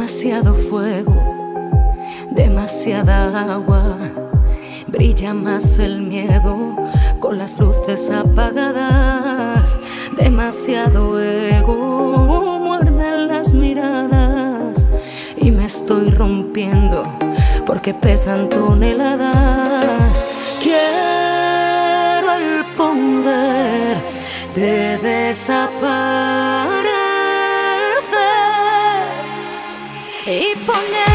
Demasiado fuego, demasiada agua. Brilla más el miedo con las luces apagadas. Demasiado ego, muerden las miradas. Y me estoy rompiendo porque pesan toneladas. Quiero el poder de desaparecer y ponerme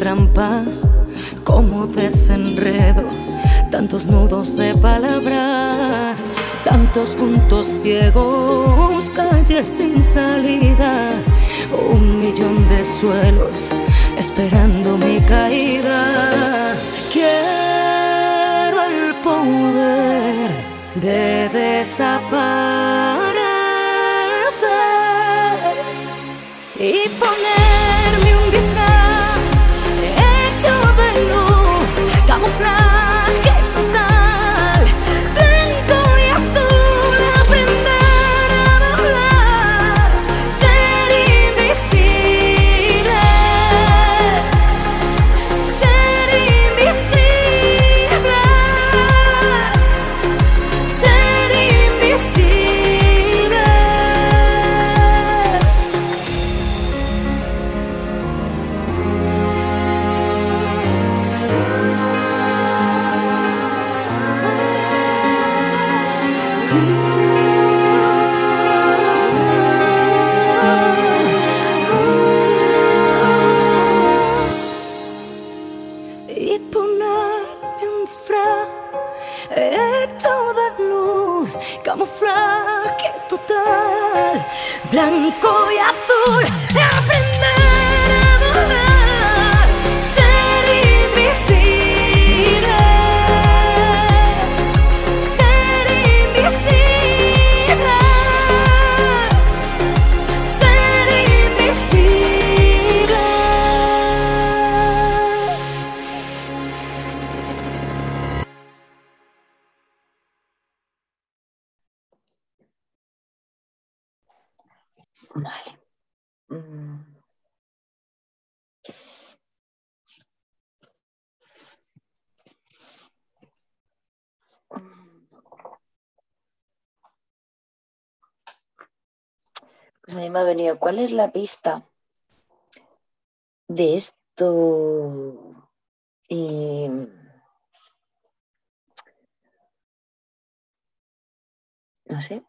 trampas? Como desenredo, tantos nudos de palabras, tantos puntos ciegos, calles sin salida, un millón de suelos esperando mi caída. Quiero el poder de desaparecer y ponerme blanco y azul, mí me ha venido, ¿cuál es la pista de esto? Y no sé.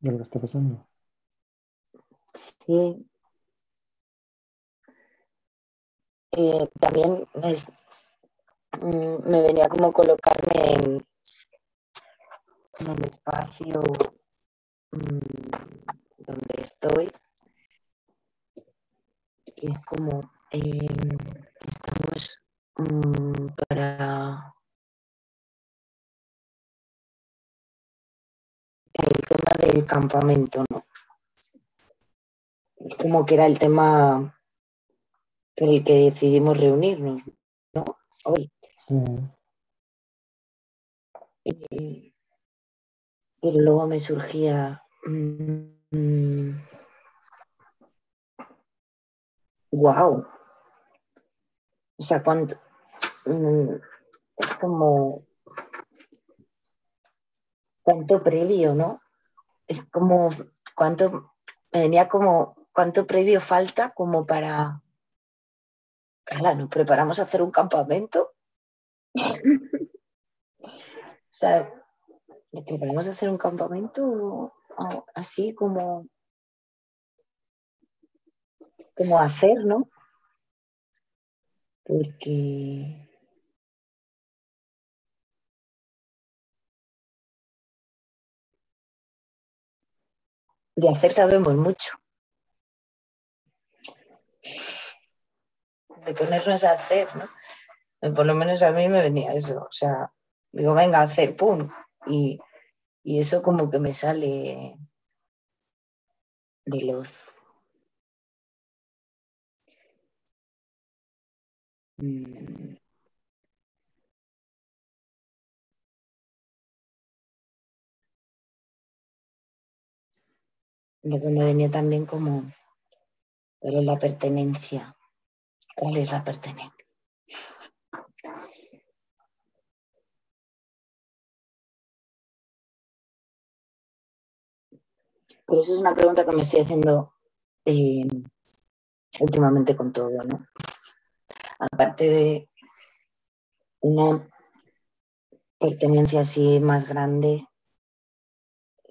De lo que está pasando. Sí. Eh, también es- mm, me venía como colocarme en, en el espacio mm, donde estoy. Y es como eh, estamos mm, para el tema del campamento, ¿no? Como que era el tema por el que decidimos reunirnos, ¿no? Hoy. Sí. Y- pero luego me surgía. wow. O sea, cuánto. mm, es como. Cuánto previo, ¿no? Es como. Cuánto. Me venía como. Cuánto previo falta como para. Ala, nos preparamos a hacer un campamento. o sea, de podemos hacer un campamento así como, como hacer, ¿no? Porque de hacer sabemos mucho. De ponernos a hacer, ¿no? Por lo menos a mí me venía eso. O sea, digo, venga, hacer, pum, y, y eso como que me sale de luz. Mm. Luego me venía también como, ¿cuál la pertenencia? ¿Cuál es la pertenencia? Pero eso es una pregunta que me estoy haciendo eh, últimamente con todo, ¿no? Aparte de una pertenencia así más grande,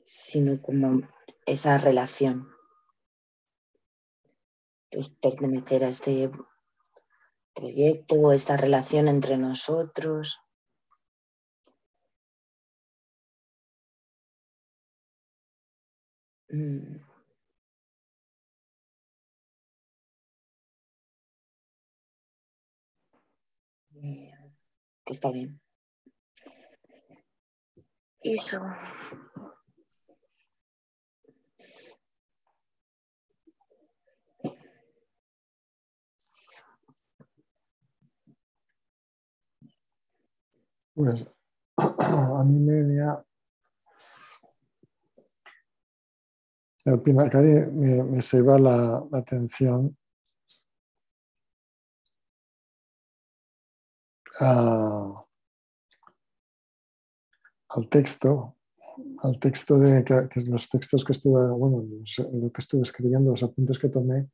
sino como esa relación. Pues pertenecer a este proyecto, esta relación entre nosotros. Mm. Eh, que está bien. Eso. Pues a mí me venía. El Pinacari me, me se iba la, atención a- al texto, al texto de que, los textos que estuve, bueno, lo que estuve escribiendo, los apuntes que tomé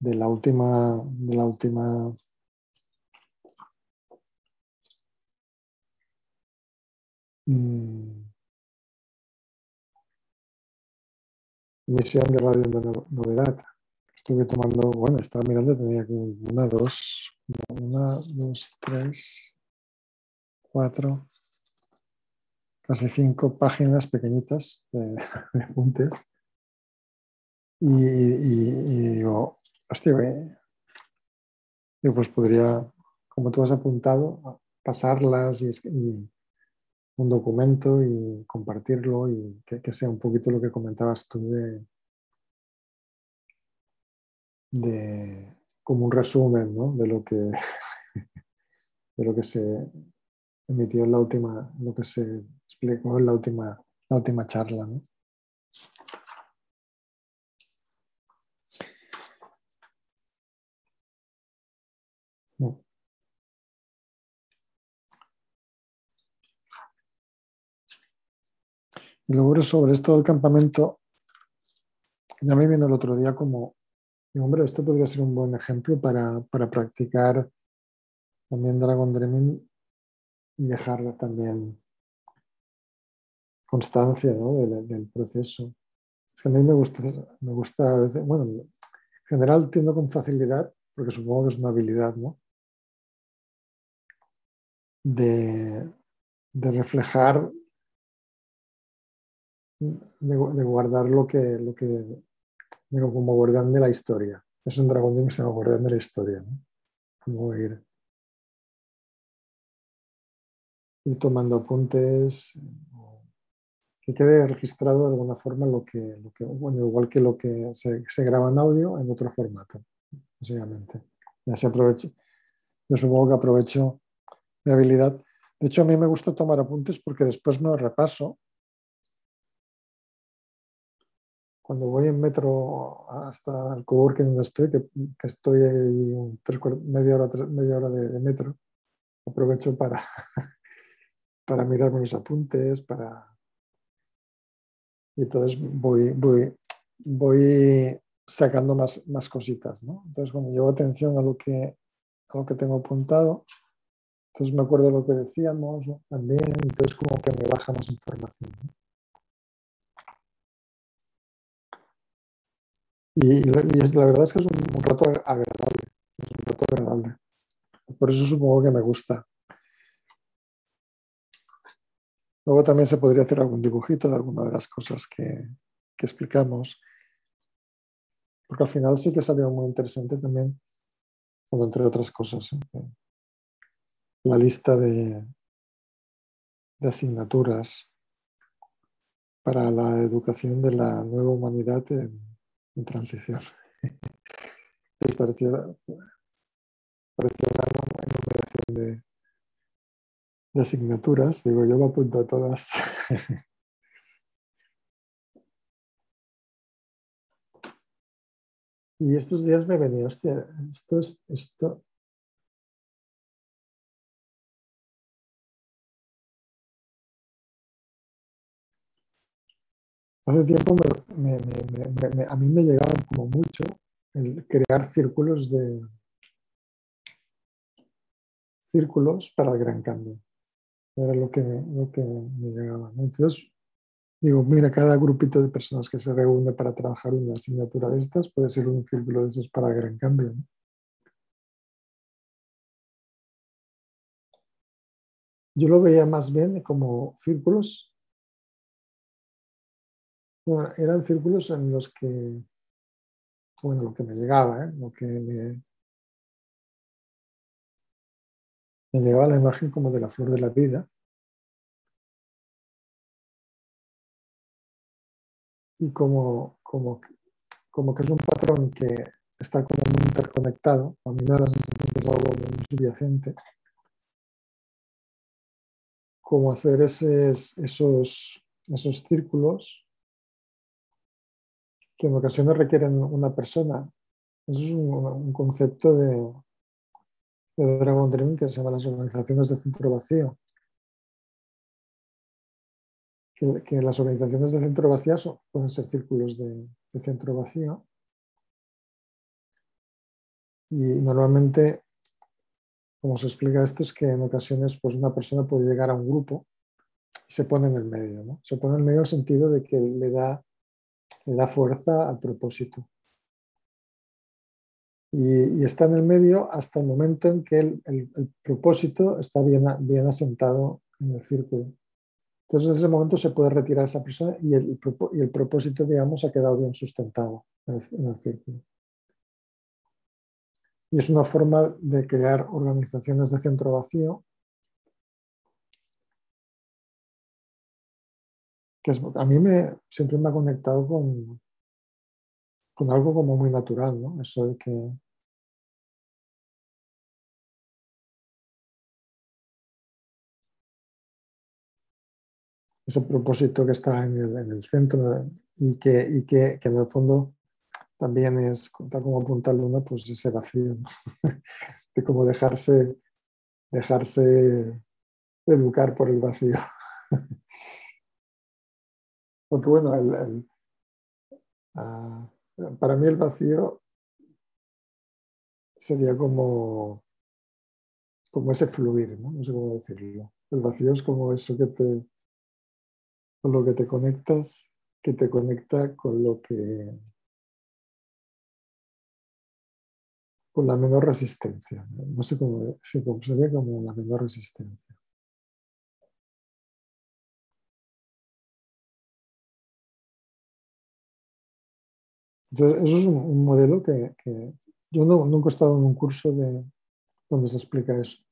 de la última, de la última mm, emisión de radio de no- novedad. Estuve tomando, bueno, estaba mirando, tenía aquí una, dos, una, dos, tres, cuatro, casi cinco páginas pequeñitas de, apuntes. Y, digo, hostia, eh, pues podría, como tú has apuntado, pasarlas y, y un documento y compartirlo y que, sea un poquito lo que comentabas tú de, de como un resumen ¿no? de lo que de lo que se emitió en la última, lo que se explicó en la última, la última charla. No. Y luego sobre esto del campamento, ya me vino el otro día como, hombre, esto podría ser un buen ejemplo para, para practicar también Dragon Dreaming y dejar también constancia ¿no? del, del proceso. Es que a mí me gusta, me gusta a veces, bueno, en general tiendo con facilidad, porque supongo que es una habilidad, ¿no? De, de reflejar, de, guardar lo que, lo que, digo, como guardián de la historia. Es un dragón llama guardián de la historia. Como ir, ir tomando apuntes, que quede registrado de alguna forma lo que, lo que igual que lo que se, se graba en audio en otro formato, básicamente. Ya se yo supongo que aprovecho mi habilidad. De hecho, a mí me gusta tomar apuntes porque después me repaso. Cuando voy en metro hasta el coworking donde estoy, que, estoy ahí media hora, de, metro, aprovecho para, para mirarme mis apuntes, para, y entonces voy, voy, voy sacando más, más cositas, ¿no? Entonces cuando llevo atención a lo que, a lo que tengo apuntado, entonces me acuerdo lo que decíamos ¿no? también, entonces como que me baja más información. Y, la verdad es que es un, rato agradable, es un rato agradable. Por eso supongo que me gusta. Luego también se podría hacer algún dibujito de alguna de las cosas que, explicamos. Porque al final sí que salió muy interesante también, entre otras cosas, ¿eh? la lista de, de asignaturas para la educación de la nueva humanidad en, en transición. Me pareció, pareció una enumeración de, de asignaturas. Digo, yo me apunto a todas. y estos días me venía, hostia, esto es, esto, Hace tiempo a mí me llegaba como mucho el crear círculos de círculos para el gran cambio. Era lo que, lo que me llegaba. Entonces, digo, mira, cada grupito de personas que se reúne para trabajar una asignatura de estas puede ser un círculo de esos para el gran cambio. Yo lo veía más bien como círculos Bueno, eran círculos en los que, bueno, lo que me llegaba, ¿eh? lo que me, me llegaba la imagen como de la flor de la vida. Y como, como, como que es un patrón que está como muy interconectado, a mí me da la sensación que es algo subyacente, como hacer esos, esos, esos círculos que en ocasiones requieren una persona. Eso es un, concepto de, de Dragon Dream que se llama las organizaciones de centro vacío. Que, que las organizaciones de centro vacío son- pueden ser círculos de, de centro vacío. Y normalmente, como se explica esto, es que en ocasiones pues una persona puede llegar a un grupo y se pone en el medio. ¿no? Se pone en el medio en el sentido de que le da le da fuerza al propósito. Y, está en el medio hasta el momento en que el, propósito está bien, bien asentado en el círculo. Entonces, en ese momento se puede retirar esa persona y el, propósito, digamos, ha quedado bien sustentado en el círculo. Y es una forma de crear organizaciones de centro vacío que es- a mí me, siempre me ha conectado con, con algo como muy natural, ¿no? Eso de que ese propósito que está en el, en el centro y, que, y que, que en el fondo también es, tal como apunta Luna, pues ese vacío, ¿no? de cómo dejarse, dejarse educar por el vacío. Porque bueno, el- el- ah, para mí el vacío sería como, como ese fluir, ¿no? No sé cómo decirlo. El vacío es como eso que te, con lo que te conectas, que te conecta con lo que, con la menor resistencia. No, sé cómo, sí, sería como la menor resistencia. Entonces, eso es un, modelo que, yo nunca he estado en un curso de, donde se explica eso,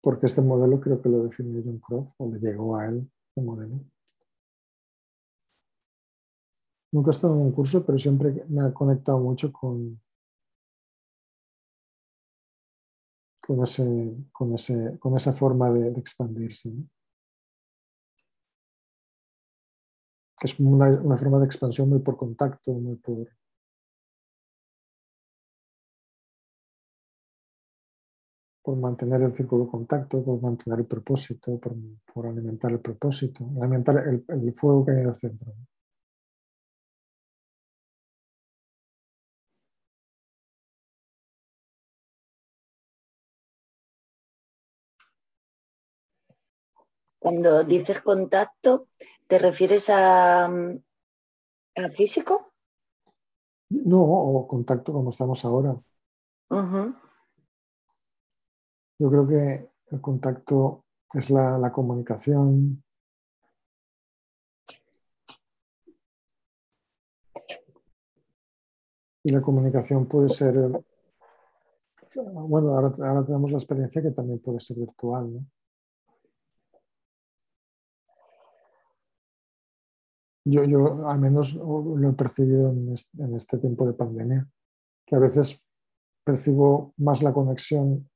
porque este modelo creo que lo definió John Croft o le llegó a él el modelo. Nunca he estado en un curso, pero siempre me ha conectado mucho con, con, ese, con, ese, con esa forma de, expandirse. Es una, forma de expansión muy por contacto, muy por, por mantener el círculo de contacto, por mantener el propósito, por, por alimentar el propósito, alimentar el, el fuego que hay en el centro. Cuando dices contacto, ¿te refieres a, mm, a físico? No, o contacto como estamos ahora. Ujú. Yo creo que el contacto es la, la comunicación. Y la comunicación puede ser, bueno, ahora, ahora tenemos la experiencia que también puede ser virtual, ¿no? Yo, yo al menos lo he percibido en este, en este tiempo de pandemia, que a veces percibo más la conexión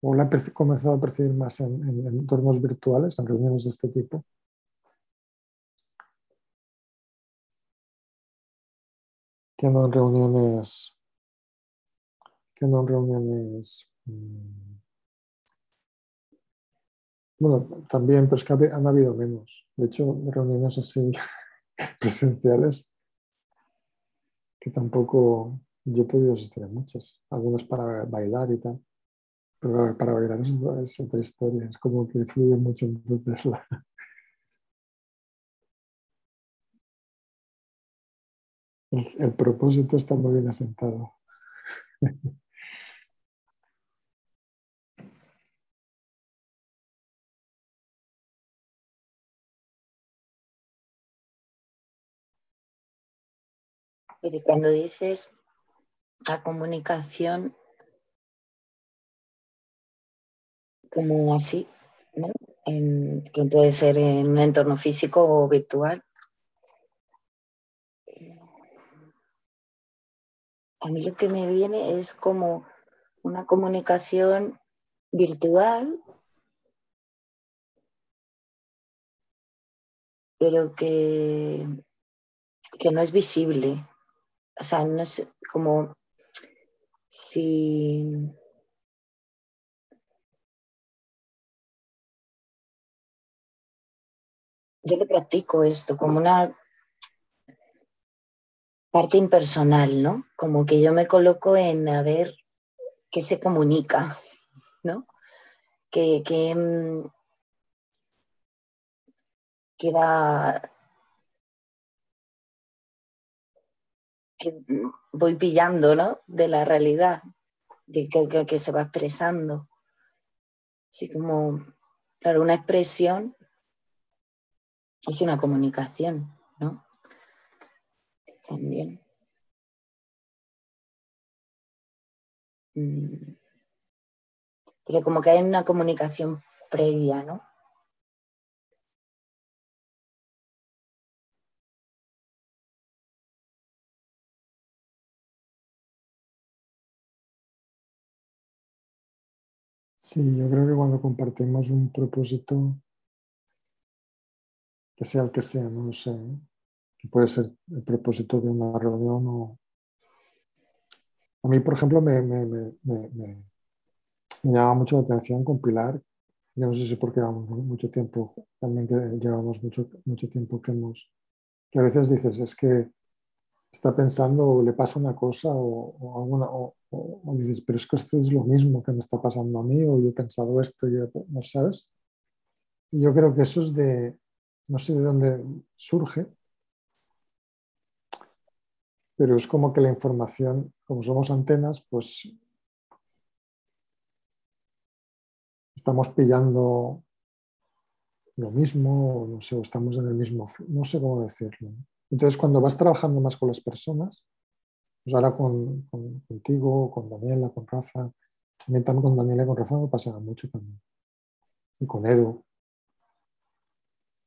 o la he comenzado a percibir más en, en, entornos virtuales, en reuniones de este tipo. Que no en reuniones, que no en reuniones, mmm, bueno, también, pero es que han habido menos. De hecho, reuniones así presenciales que tampoco yo he podido asistir a muchas, algunas para bailar y tal. Pero para bailar es, es otra historia, es como que fluye mucho entonces la... El, el propósito está muy bien asentado. Y cuando dices la comunicación como así, que puede ser en un entorno físico o virtual. A mí lo que me viene es como una comunicación virtual, pero que, que no es visible. O sea, no es como si yo le practico esto como una parte impersonal, ¿no? Como que yo me coloco en a ver qué se comunica, ¿no? Que, que, mm, que va voy pillando, ¿no? De la realidad, de que, que, se va expresando. Así como, una expresión es una comunicación, ¿no? También. Mm. Pero como que hay una comunicación previa, ¿no? Sí, yo creo que cuando compartimos un propósito, que sea el que sea, no lo sé, que puede ser el propósito de una reunión. A mí, por ejemplo, me, me, me, me llama mucho la atención compilar, yo no sé si porque llevamos mucho tiempo, también llevamos mucho, mucho tiempo que hemos, que a veces dices, es que está pensando o le pasa una cosa o, alguna, o, dices, pero es que esto es lo mismo que me está pasando a mí o yo he pensado esto, y no sabes. Y yo creo que eso es de, no sé de dónde surge, pero es como que la información, como somos antenas, pues estamos pillando lo mismo, no sé, o estamos en el mismo, no sé cómo decirlo. Entonces, cuando vas trabajando más con las personas, pues ahora con, con, contigo, con Daniela, con Rafa, también con Daniela y con Rafa me pasa mucho también. Y con Edu.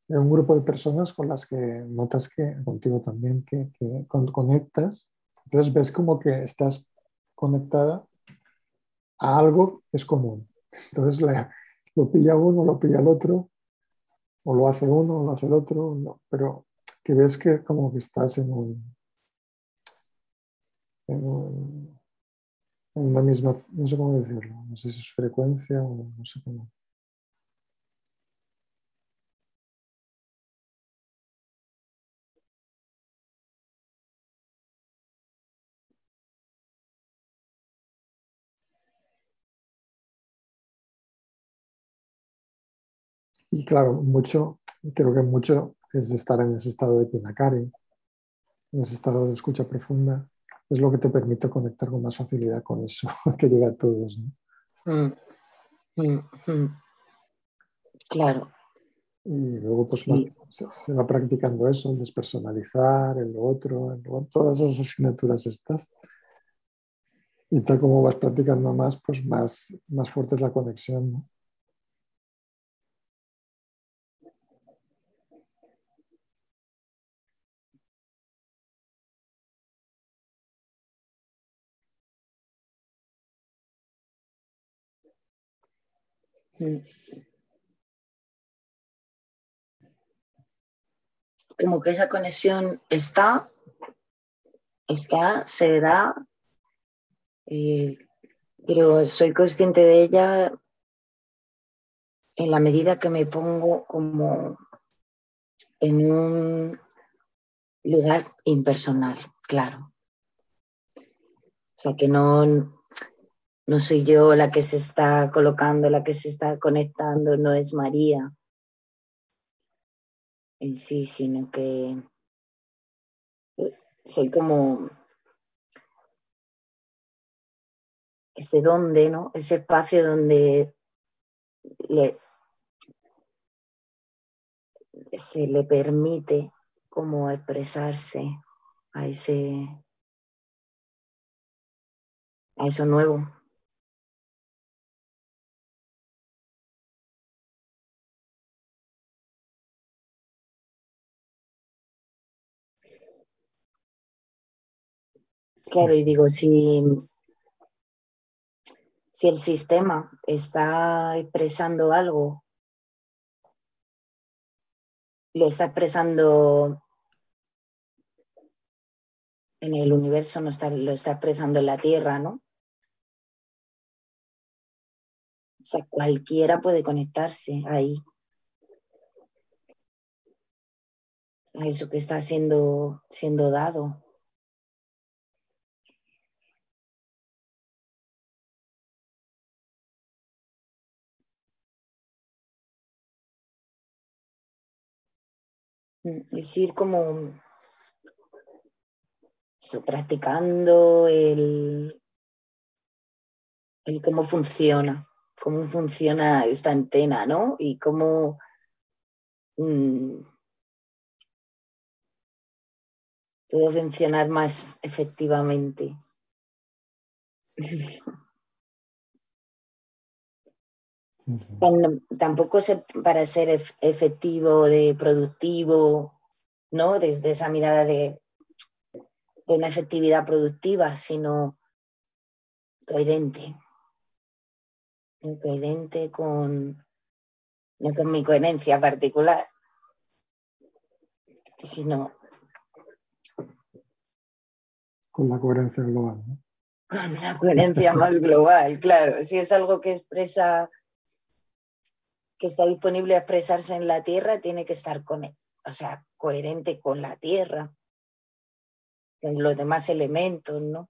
Hay un grupo de personas con las que notas que, contigo también, que, que conectas. Entonces ves como que estás conectada a algo que es común. Entonces la, lo pilla uno, lo pilla el otro, o lo hace uno, o lo hace el otro, no, pero que ves que como que estás en un, en, en una misma, no sé cómo decirlo, no sé si es frecuencia o no sé cómo. Y claro, mucho, creo que mucho es de estar en ese estado de pinacari, en ese estado de escucha profunda, es lo que te permite conectar con más facilidad con eso, que llega a todos. ¿no? Mm, mm, mm. Claro. Y luego pues Sí. va- se, se va practicando eso, el despersonalizar, el otro, el todas esas asignaturas estas. Y tal como vas practicando más, pues más, más fuerte es la conexión. ¿no? Como que esa conexión está, está, se da, eh, pero soy consciente de ella en la medida que me pongo como en un lugar impersonal, claro. O sea, que no, no soy yo la que se está colocando, la que se está conectando, no es María en sí, sino que soy como ese donde, ¿no? Ese espacio donde le, se le permite como expresarse a ese a eso nuevo. Claro, y digo, si, si el sistema está expresando algo, lo está expresando en el universo, no está, lo está expresando en la Tierra, ¿no? O sea, cualquiera puede conectarse ahí. A eso que está siendo, siendo dado. Es ir como practicando el, el cómo funciona, cómo funciona esta antena, ¿no? Y cómo mm, puedo funcionar más efectivamente. Tampoco sé para ser ef- efectivo, de productivo, ¿no? Desde esa mirada de, de una efectividad productiva, sino coherente. Coherente con, no con mi coherencia particular, sino Con la coherencia global. ¿no? con una coherencia más global, claro. Si es algo que expresa, que está disponible a expresarse en la Tierra, tiene que estar con, o sea, coherente con la Tierra, con los demás elementos, ¿no?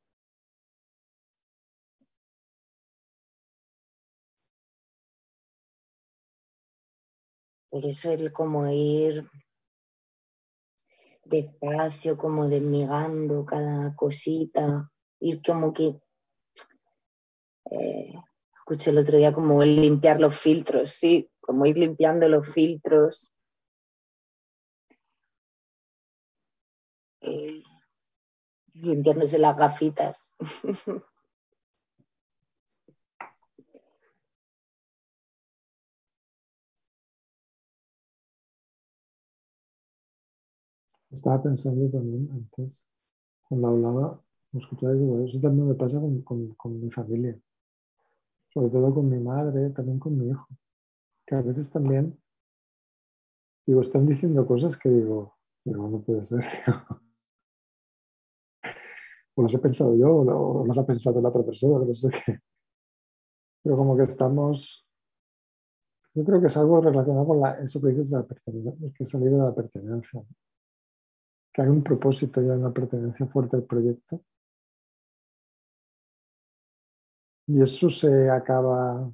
Por eso el como ir despacio, como desmigando cada cosita, ir como que eh, escuché el otro día como el limpiar los filtros, sí, como ir limpiando los filtros. eh, limpiándose las gafitas. Estaba pensando también antes, cuando hablaba, me escuchaba y digo, eso también me pasa con, con- con mi familia, sobre todo con mi madre, también con mi hijo, que a veces también, digo, están diciendo cosas que digo, pero no puede ser. o las he pensado yo, o las ha pensado la otra persona, no sé qué. Pero como que estamos, yo creo que es algo relacionado con la- eso que dices de la pertenencia, que he salido de la pertenencia. que hay un propósito y hay una pertenencia fuerte al proyecto. Y eso se acaba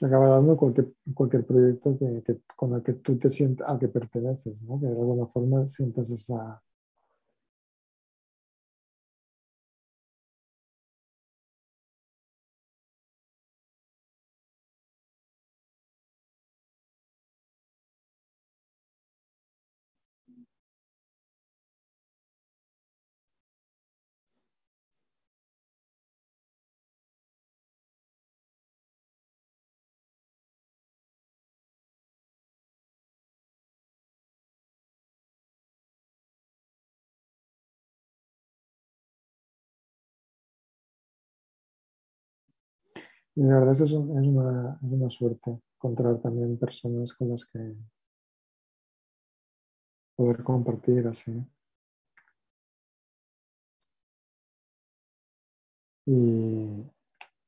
se acaba dando cualquier, cualquier proyecto que, que- con el que tú te sientas, al que perteneces, ¿no? que de alguna forma sientas esa, Y la verdad es que es, un- es una, es una suerte encontrar también personas con las que poder compartir así. Y,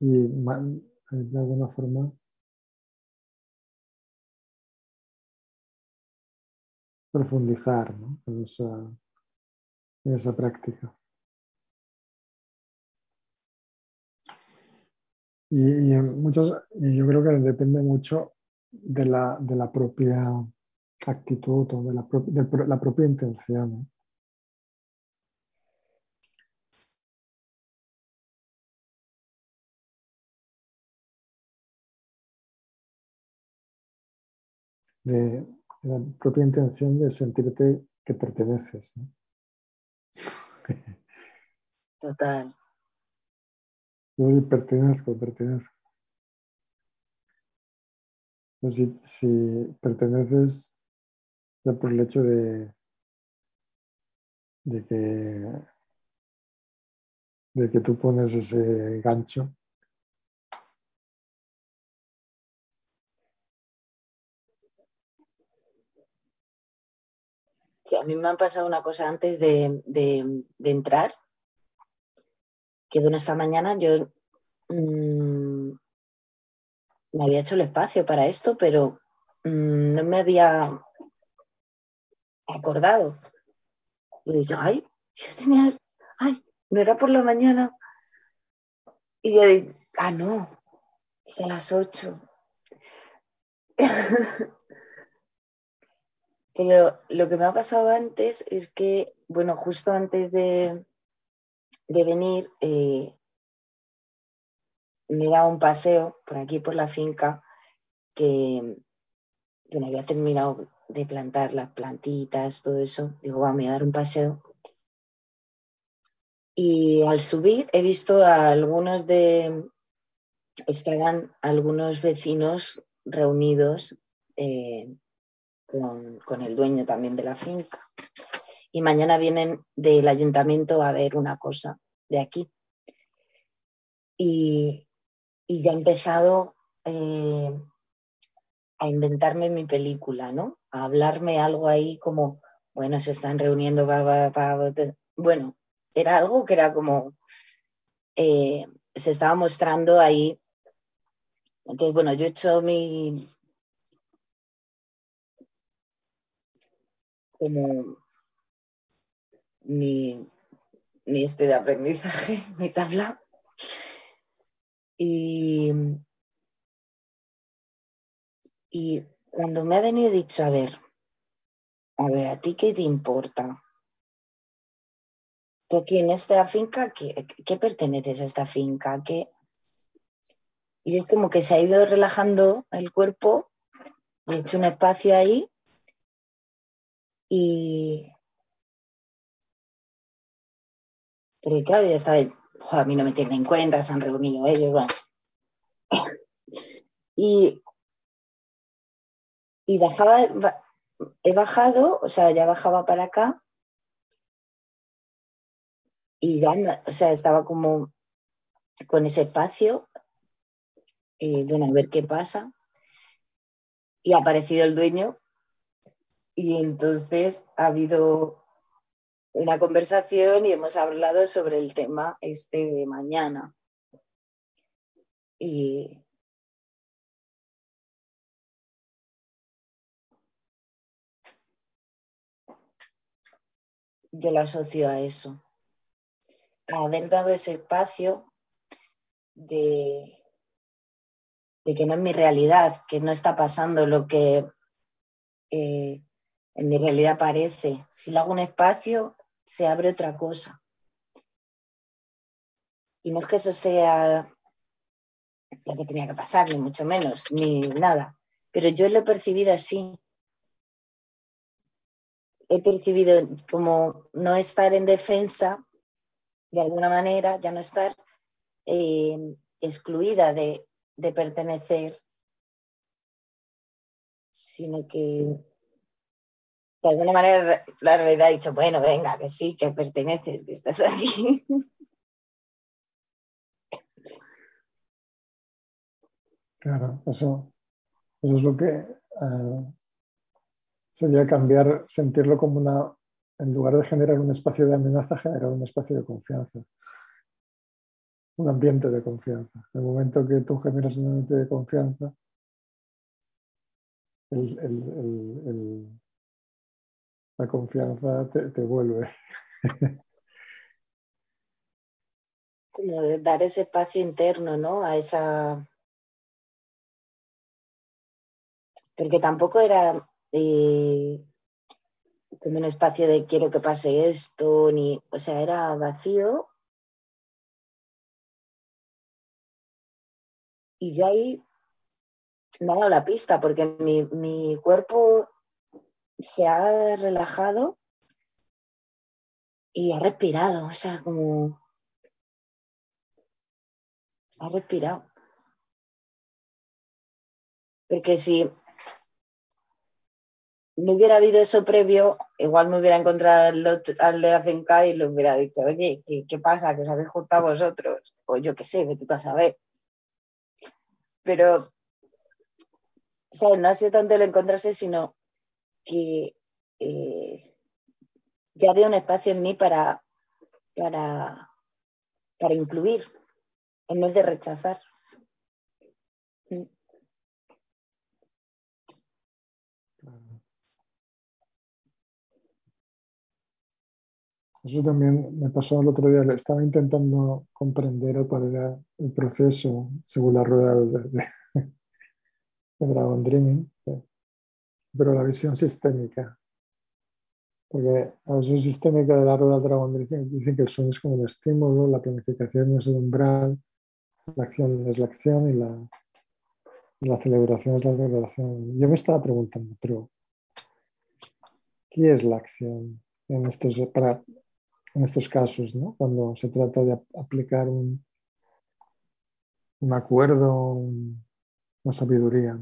y de alguna forma profundizar ¿no? en, esa, en esa práctica. Y, y muchos, y yo creo que depende mucho de la, de la propia actitud o de la, pro- de la propia intención. de la propia intención de sentirte que perteneces. ¿no? Total. Yo pertenezco, pertenezco. Entonces, si, perteneces ya por el hecho de, de que de que tú pones ese gancho, a mí me ha pasado una cosa antes de- de entrar, que bueno, esta mañana yo mm, me había hecho el espacio para esto, pero mm, no me había acordado. Y dicho, ay, yo tenía, ay, no era por la mañana. Y yo digo, ah, no, es a las 8. Pero lo que me ha pasado antes es que, bueno, justo antes de, de venir, eh, me dado un paseo por aquí, por la finca, que bueno, había terminado de plantar las plantitas, todo eso. Digo, va, me voy a dar un paseo. Y al subir he visto a algunos de, estaban algunos vecinos reunidos eh, con, con el dueño también de la finca. Y mañana vienen del ayuntamiento a ver una cosa de aquí. Y, y ya he empezado eh, a inventarme mi película, ¿no? A hablarme algo ahí como, bueno, se están reuniendo, te- bueno, era algo que era como, eh, se estaba mostrando ahí. Entonces, bueno, yo he hecho mi, como, mi, mi este de aprendizaje, mi tabla. Y, y cuando me ha venido dicho, a ver, a ver, ¿a ti qué te importa? Tú aquí en esta finca, ¿qué, qué perteneces a esta finca? ¿Qué? Y es como que se ha ido relajando el cuerpo, he hecho un espacio ahí y... Pero claro, ya estaba, a mí no me tienen en cuenta, se han reunido ellos, bueno. Y, y bajaba, ba- he bajado, o sea, ya bajaba para acá y ya, o sea, estaba como con ese espacio, y bueno, a ver qué pasa. Y ha aparecido el dueño y entonces ha habido una conversación y hemos hablado sobre el tema este de mañana. Y yo lo asocio a eso, a haber dado ese espacio de, de que no es mi realidad, que no está pasando lo que eh, en mi realidad parece. Si le hago un espacio, se abre otra cosa. Y no es que eso sea lo que tenía que pasar, ni mucho menos, ni nada. Pero yo lo he percibido así. He percibido como no estar en defensa, de alguna manera, ya no estar eh, excluida de, de pertenecer, sino que de alguna manera la realidad ha dicho, bueno, venga, que sí, que perteneces, que estás aquí. Claro, eso, eso es lo que eh, sería cambiar, sentirlo como una, en lugar de generar un espacio de amenaza, generar un espacio de confianza. Un ambiente de confianza. En el momento que tú generas un ambiente de confianza, el- el- la confianza te, te vuelve. Como dar ese espacio interno, ¿no? A esa. Porque tampoco era eh, como un espacio de quiero que pase esto, ni. O sea, era vacío. Y de ahí me ha dado la pista, porque mi, mi cuerpo se ha relajado y ha respirado, o sea, como ha respirado. Porque si no hubiera habido eso previo, igual me hubiera encontrado al, al de la finca y le hubiera dicho, oye, ¿qué, pasa? ¿Que os habéis juntado vosotros? O yo qué sé, vete tú a saber. Pero, ¿sabes? No ha sido tanto el encontrarse, sino que eh, ya había un espacio en mí para, para, para incluir, en vez de rechazar. Mm. Eso también me pasó el otro día. Estaba intentando comprender cuál era el proceso según la rueda de, de- Dragon Dreaming, pero la visión sistémica. Porque la visión sistémica de la rueda de Dragon Dreaming dicen que el sueño es como el estímulo, la planificación es el umbral, la acción es la acción y la, la celebración es la celebración. Yo me estaba preguntando, pero ¿qué es la acción en estos, para, en estos casos, ¿no? cuando se trata de ap- aplicar un, un acuerdo, un- una sabiduría.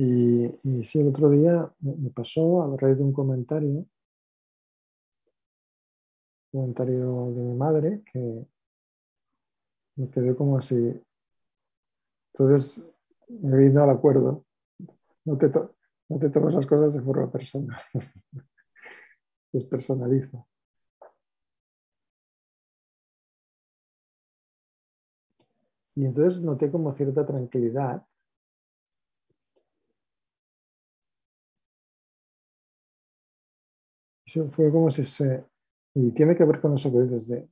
Y, y sí, el otro día me, pasó a raíz de un comentario, un comentario de mi madre, que me quedé como así. Entonces me vino al acuerdo, no te, no te tomes las cosas de forma personal, despersonaliza. Y entonces noté como cierta tranquilidad. Fue como si se... Y tiene que ver con eso que dices de...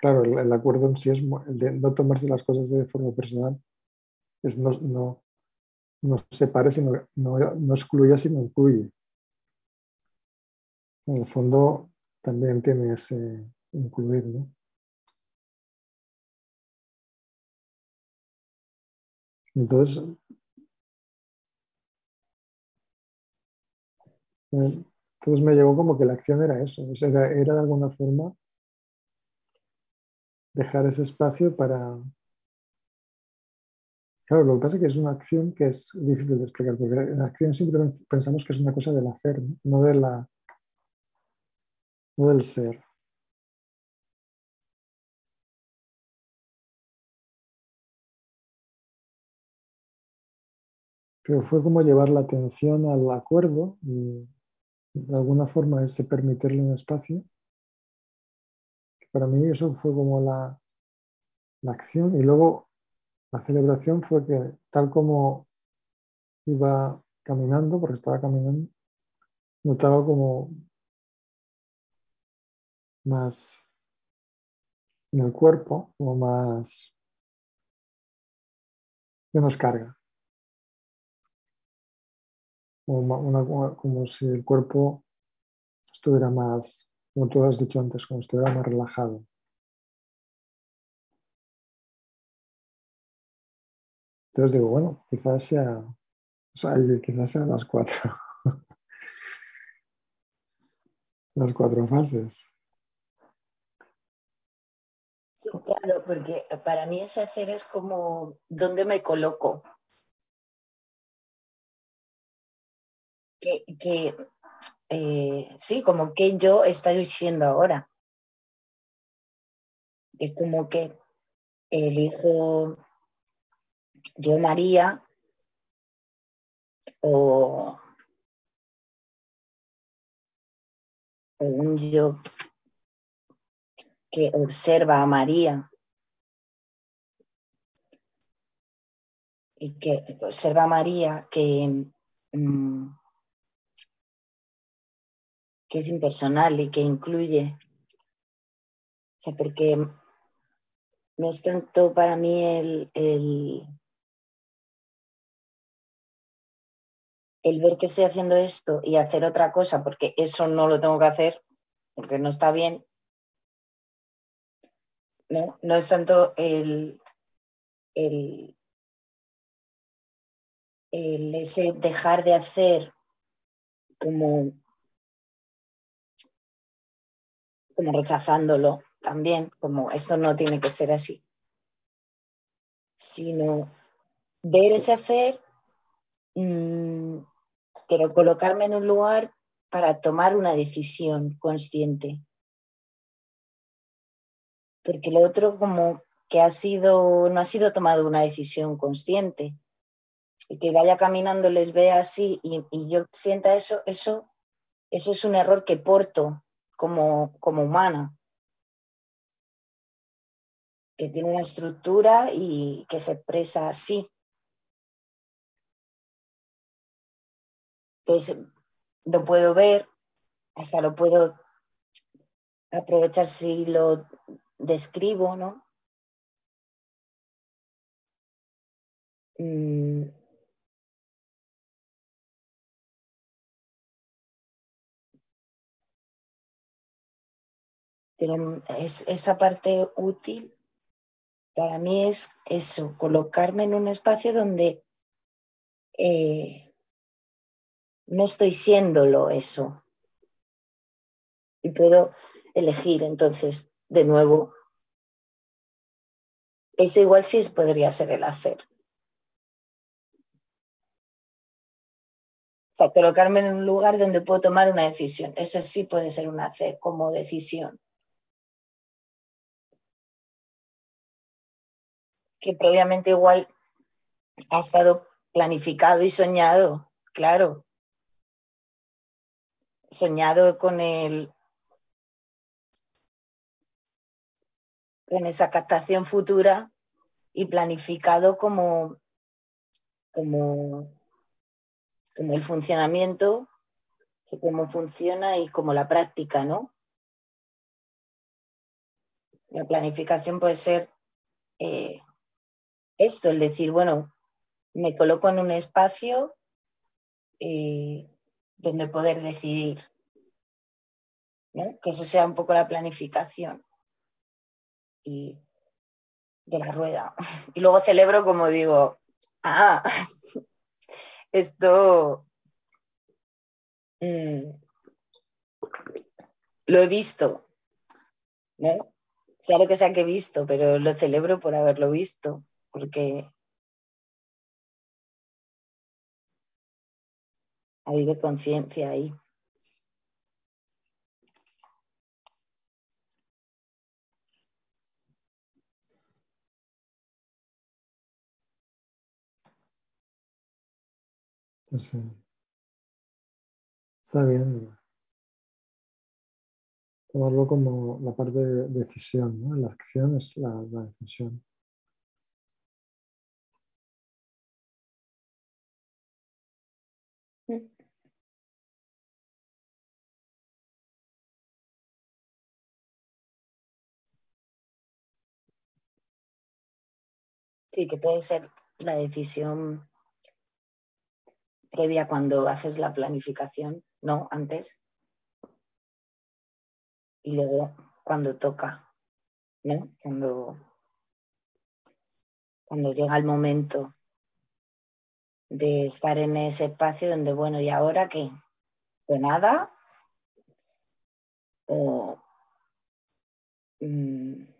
claro, el, acuerdo en sí es el de no tomarse las cosas de forma personal. Es no, no, no separe, sino no, no excluya, sino incluye. En el fondo también tiene ese incluir, ¿no? Entonces, eh, entonces me llegó como que la acción era eso, era, era de alguna forma dejar ese espacio para... Claro, lo que pasa es que es una acción que es difícil de explicar, porque la acción simplemente pensamos que es una cosa del hacer, no de la, no del ser. Pero fue como llevar la atención al acuerdo y de alguna forma ese permitirle un espacio. Para mí eso fue como la, la acción y luego la celebración fue que tal como iba caminando, porque estaba caminando, notaba como más en el cuerpo, como más menos carga. Como, si el cuerpo estuviera más, como tú has dicho antes, como si estuviera más relajado. Entonces digo, bueno, quizás sea, o sea, quizás sean las cuatro, las cuatro fases. Sí, claro, porque para mí ese hacer es como dónde me coloco. Que, eh, sí, como que yo estoy siendo ahora. Es como que elijo yo María o, o un yo que observa a María y que observa a María que, mm, que es impersonal y que incluye. O sea, porque no es tanto para mí el, el, ver que estoy haciendo esto y hacer otra cosa, porque eso no lo tengo que hacer, porque no está bien. No, no es tanto el, el, el ese dejar de hacer como, como rechazándolo también, como esto no tiene que ser así, sino ver ese hacer, mmm, pero colocarme en un lugar para tomar una decisión consciente. Porque lo otro como que ha sido, no ha sido tomado una decisión consciente, y que vaya caminando les vea así y, y, yo sienta eso, eso, eso es un error que porto como, como humana, que tiene una estructura y que se expresa así. Entonces, lo puedo ver, hasta lo puedo aprovechar si lo describo, ¿no? Mm. Pero es, esa parte útil para mí es eso, colocarme en un espacio donde eh, no estoy siéndolo eso. Y puedo elegir entonces de nuevo. Ese igual sí podría ser el hacer. O sea, colocarme en un lugar donde puedo tomar una decisión. Eso sí puede ser un hacer como decisión. Que previamente igual ha estado planificado y soñado, claro. Soñado con el con esa captación futura y planificado como, como, como el funcionamiento, cómo funciona y como la práctica, ¿no? La planificación puede ser eh, esto, el decir, bueno, me coloco en un espacio eh, donde poder decidir, que eso sea un poco la planificación y de la rueda. Y luego celebro como digo, ah, esto mm, lo he visto, ¿no? Sea lo que sea que he visto, pero lo celebro por haberlo visto porque ha habido conciencia ahí. Entonces, está bien tomarlo como la parte de decisión, ¿no? La acción es la decisión. Sí, que puede ser la decisión previa cuando haces la planificación, no antes. Y luego cuando toca, ¿no? Cuando, cuando llega el momento de estar en ese espacio donde, bueno, ¿y ahora qué? Pues nada. O, mm,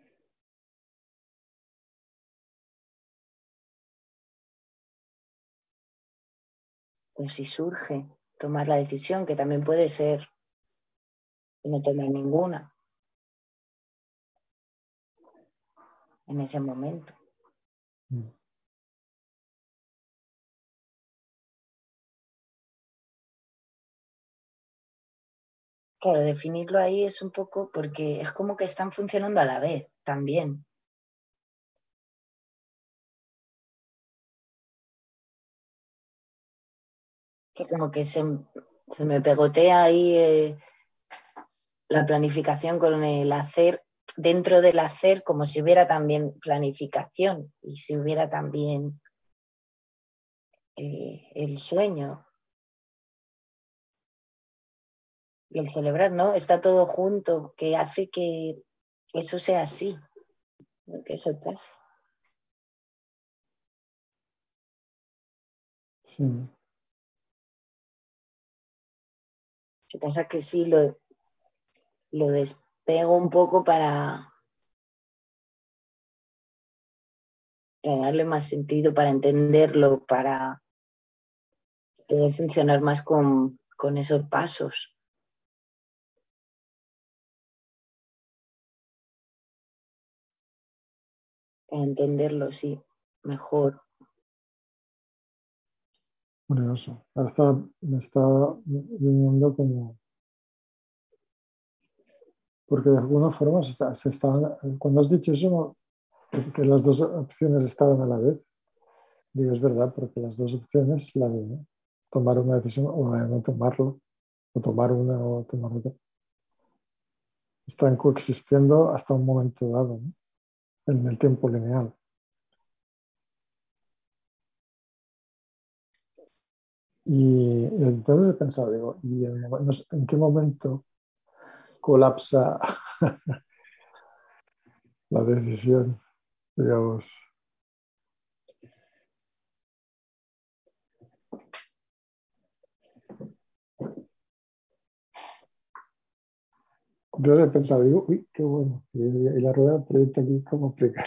o si surge tomar la decisión, que también puede ser no tomar ninguna. en ese momento. Mm. Claro, definirlo ahí es un poco porque es como que están funcionando a la vez también. Que como que se, me pegotea ahí eh, la planificación con el hacer, dentro del hacer, como si hubiera también planificación y si hubiera también eh, el sueño y el celebrar, ¿no? Está todo junto, que hace que eso sea así, que eso pase. Sí. Que pasa que sí lo, lo despego un poco para, para darle más sentido, para entenderlo, para poder funcionar más con, con esos pasos. Para entenderlo, sí, mejor. Ahora está, me está viniendo como. Porque de alguna forma se, está- se. Cuando has dicho eso, que- las dos opciones estaban a la vez, digo, es verdad, porque las dos opciones, la de tomar una decisión o la de no tomarlo, o tomar una o tomar otra, están coexistiendo hasta un momento dado, en el tiempo lineal. Y, entonces he pensado, digo, ¿y en qué momento colapsa la decisión? Digamos, entonces he pensado, digo, uy, qué bueno. Y, la rueda proyecta aquí cómo aplicar.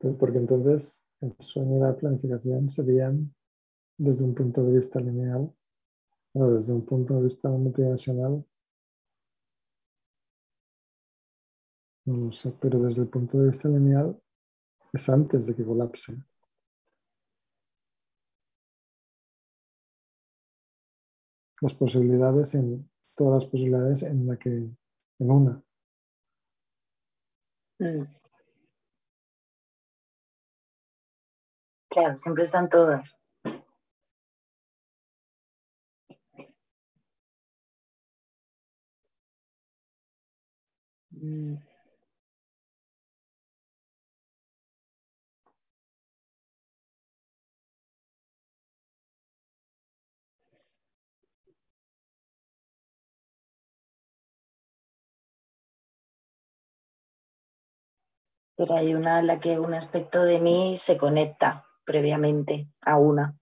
Porque entonces el sueño y la planificación serían desde un punto de vista lineal, o desde un punto de vista multidimensional, no lo sé, pero desde el punto de vista lineal es antes de que colapse. Las posibilidades en todas las posibilidades en la que en una. Mm. Claro, siempre están todas. Mm. Pero hay una a la que un aspecto de mí se conecta previamente a una.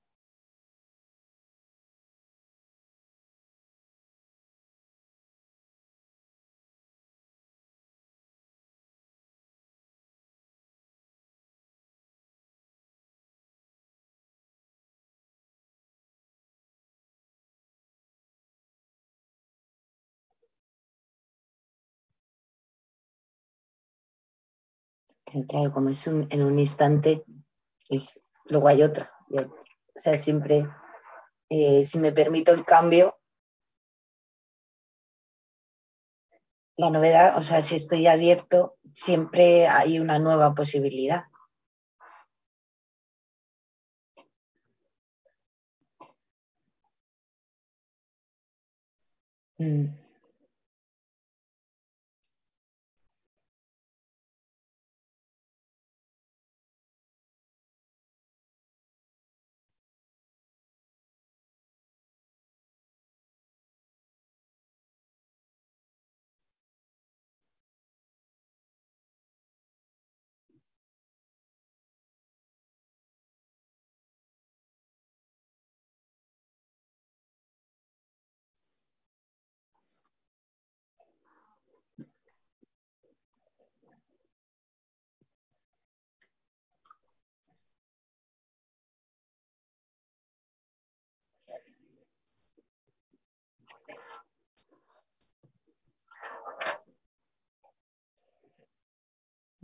Claro, como es un- en un instante, es, luego hay otra. O sea, siempre, eh, si me permito el cambio, la novedad, o sea, si estoy abierto, siempre hay una nueva posibilidad. Mm.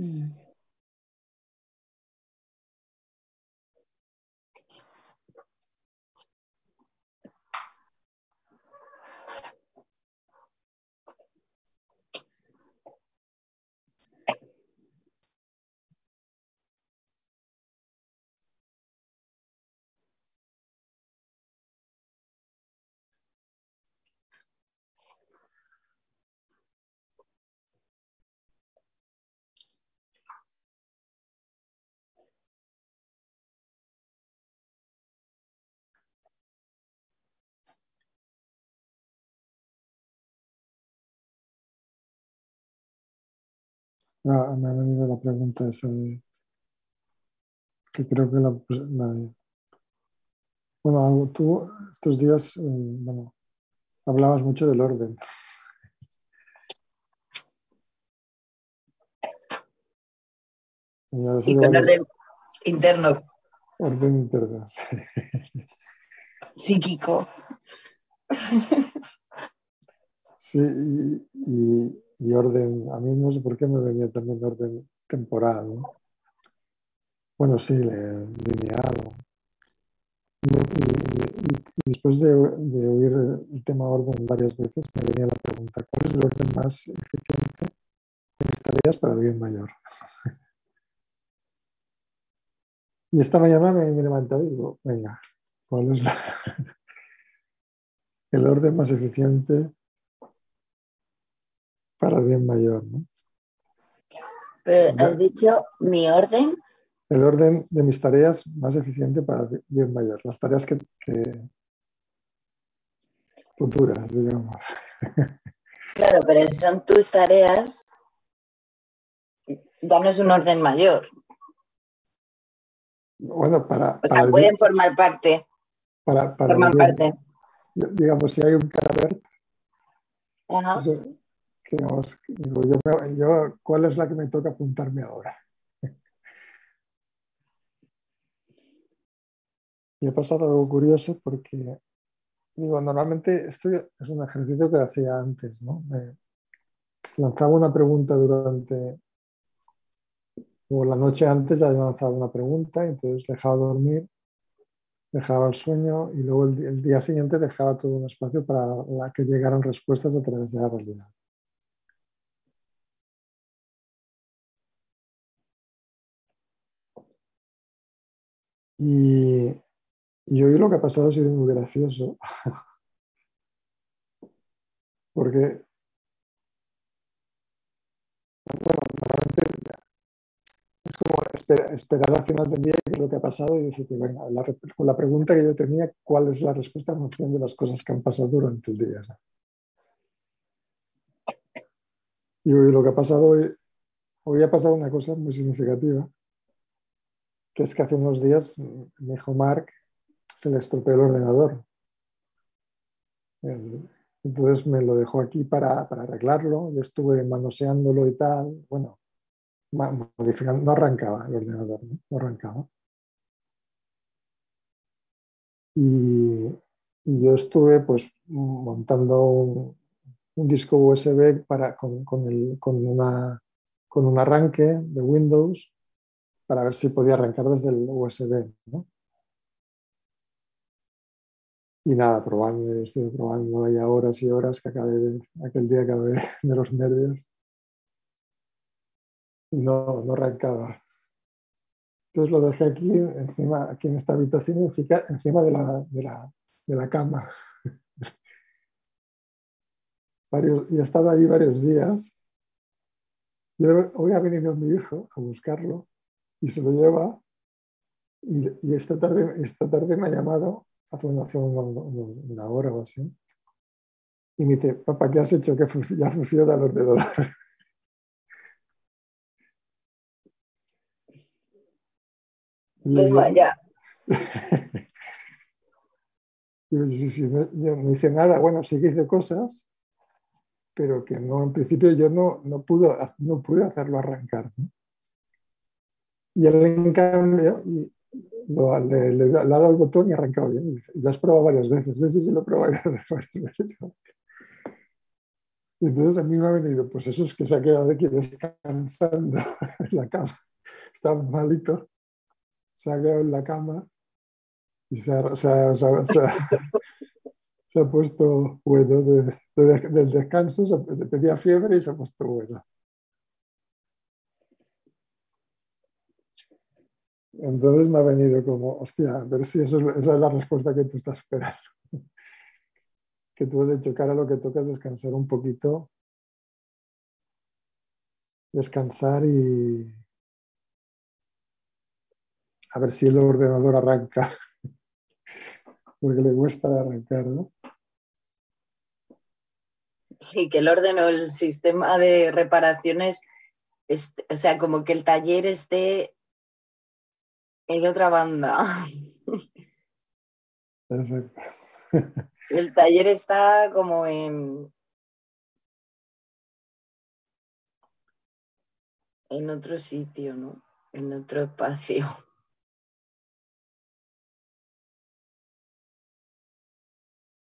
Mm. Ah, me ha venido la pregunta esa de que creo que la, pues, la- bueno, algo- tú estos días, eh, bueno, hablabas mucho del orden. Y ahora se Y le con va a- orden interno, orden interno. psíquico. Sí, y, y- y orden, a mí no sé por qué me venía también orden temporal, ¿no? Bueno, sí, lineal. Y, después de, de oír el tema orden varias veces, me venía la pregunta, ¿cuál es el orden más eficiente en mis tareas para el mayor? Y esta mañana me, me he levantado y digo, venga, ¿cuál es el orden más eficiente para el bien mayor? ¿no? Pero has dicho mi orden, el orden de mis tareas más eficiente para el bien mayor, las tareas que, que- futuras, digamos. claro, pero si son tus tareas, ya no es un orden mayor. Bueno, para, O sea, pueden bien- formar parte, para- para bien- parte. digamos, si hay un cadáver, Ajá. eso, digo, yo, ¿cuál es la que me toca apuntarme ahora? Y he pasado algo curioso porque, digo, normalmente esto es un ejercicio que hacía antes, ¿no? Lanzaba una pregunta durante, o la noche antes ya lanzaba una pregunta, entonces dejaba dormir, dejaba el sueño y luego el, día siguiente dejaba todo un espacio para que llegaran respuestas a través de la realidad. Y, y hoy lo que ha pasado ha sido muy gracioso, porque, es como espera- esperar al final del día lo que ha pasado y decirte, venga, la, con la pregunta que yo tenía, ¿cuál es la respuesta en función de las cosas que han pasado durante el día? Y hoy lo que ha pasado hoy, hoy ha pasado una cosa muy significativa, que es que hace unos días mi hijo Mark se le estropeó el ordenador. Entonces me lo dejó aquí para, para arreglarlo. Yo estuve manoseándolo y tal. Bueno, modificando, no arrancaba el ordenador, no, arrancaba. Y, y yo estuve pues montando un, un disco USB para, con, con el- con una, con un arranque de Windows para ver si podía arrancar desde el USB. Y nada, probando, estuve probando ahí a horas y horas que acabé de, aquel día acabé de los nervios. Y no, no arrancaba. Entonces lo dejé aquí, encima, aquí en esta habitación, encima- de la, de la, de la cama. Varios, y he estado ahí varios días. Y hoy hoy ha venido mi hijo a buscarlo y se lo lleva. Y, y esta, tarde, esta tarde me ha llamado, hace una, hace una, hora o así, y me dice, papá, ¿qué has hecho? Que ya funciona el ordenador. Toma ya. Digo, sí, sí, no, yo no hice nada, bueno, sí que hice cosas, pero que no, en principio yo no, no, pudo, no pude hacerlo arrancar. ¿no? Y él, en cambio, lo, le, le, le ha dado el botón y arrancado bien. Y dice, "¿Y lo has probado varias veces. Sí, sí, lo he probado varias veces. Y entonces a mí me ha venido, pues eso es que se ha quedado aquí descansando en la cama. Está malito, se ha quedado en la cama y se ha, se ha- se ha- se ha- se ha puesto bueno de- de- del descanso, se tenía fiebre y se ha puesto bueno. Entonces me ha venido como, hostia, a ver si eso es, esa es la respuesta que tú estás esperando. Que tú has hecho cara, lo que toca es descansar un poquito, descansar y a ver si el ordenador arranca, porque le cuesta arrancar, ¿no? Sí, que el orden o el sistema de reparaciones, o sea, como que el taller esté en otra banda. Exacto. El taller está como en, en otro sitio, ¿no? En otro espacio.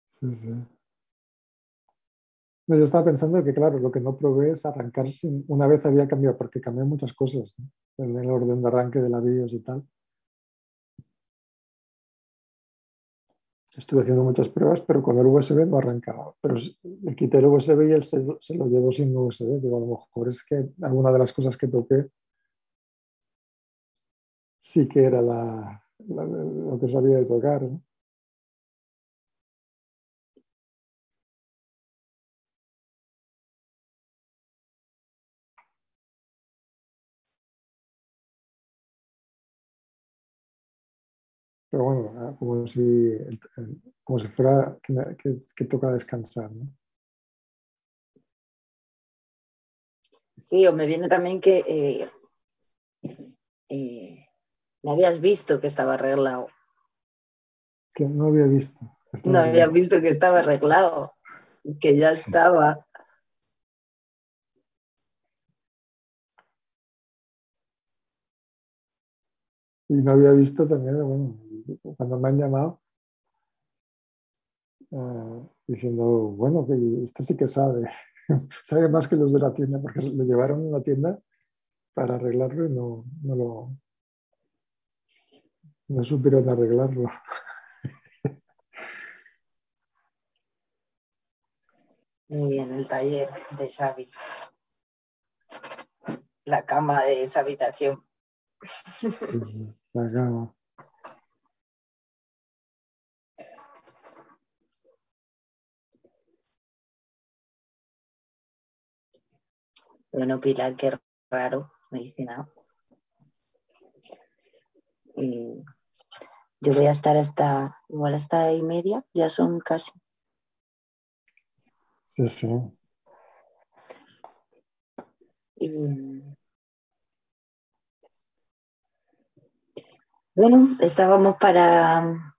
Sí, sí. No, yo estaba pensando que, claro, lo que no probé es arrancar sin... Una vez había cambiado, porque cambié muchas cosas, ¿no? En el orden de arranque de la BIOS y tal. Estuve haciendo muchas pruebas, pero con el USB no arrancaba. Pero le quité el USB y él se, lo- llevó sin USB. Digo, a lo mejor es que alguna de las cosas que toqué sí que era la, la- lo que sabía de tocar. Pero bueno, ah, como si, como si fuera que, me- que- que toca descansar, ¿no? Sí, o me viene también que eh, eh, no habías visto que estaba arreglado. Que no había visto. No había visto que estaba arreglado, que ya estaba. Y no había visto también, bueno, cuando me han llamado, eh, diciendo, bueno, que este sí que sabe, sabe más que los de la tienda, porque lo llevaron a la tienda para arreglarlo y no, no lo no supieron arreglarlo. Muy bien, el taller de Xavi. La cama de esa habitación. La cama. Bueno, Pilar, qué raro, me dice nada. Y yo voy a estar hasta, igual hasta y media, ya son casi. Sí, sí. Y, Bueno, estábamos para.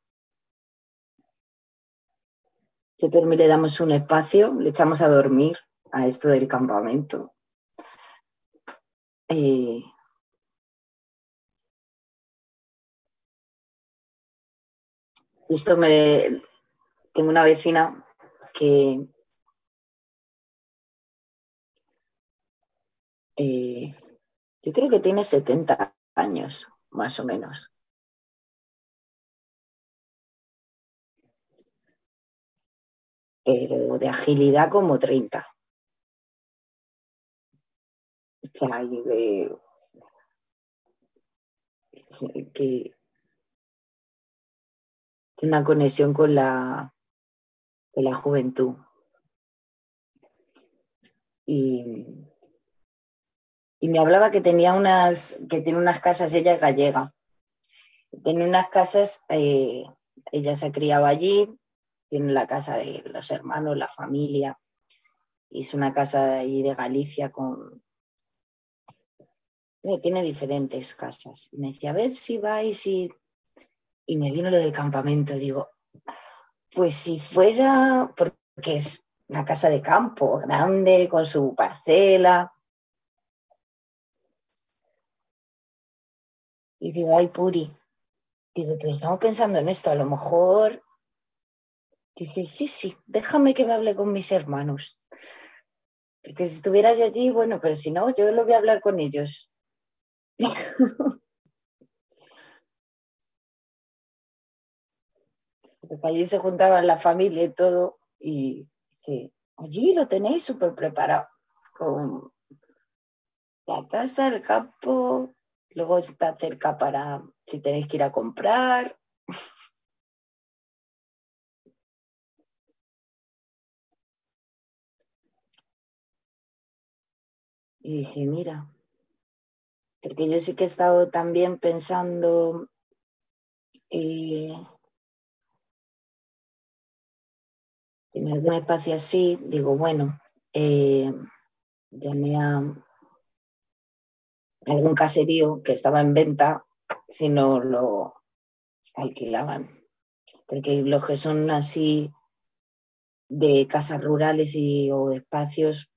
Que le damos un espacio, le echamos a dormir a esto del campamento. Eh, justo me tengo una vecina que eh, yo creo que tiene 70 años, más o menos. Pero de agilidad como 30. De- que tiene una conexión con la, con la juventud. Y, y me hablaba que tenía unas, que tiene unas casas, ella es gallega, tiene unas casas, eh, ella se criaba allí, tiene la casa de los hermanos, la familia, es una casa de ahí de Galicia con... Tiene diferentes casas. Y me decía, a ver si vais y... Y me vino lo del campamento. Digo, pues si fuera, porque es una casa de campo grande, con su parcela. Y digo, ay, Puri, digo, pues estamos pensando en esto, a lo mejor... Dice, sí, sí, déjame que me hable con mis hermanos. Porque si estuviera yo allí, bueno, pero si no, yo lo voy a hablar con ellos. Allí se juntaban la familia y todo, y allí lo tenéis súper preparado, con la casa del campo, luego está cerca para si tenéis que ir a comprar. Y dije, mira, porque yo sí que he estado también pensando eh, en algún espacio así, digo, bueno, eh, llamé a algún caserío que estaba en venta si no lo alquilaban. Porque los que son así de casas rurales y, o espacios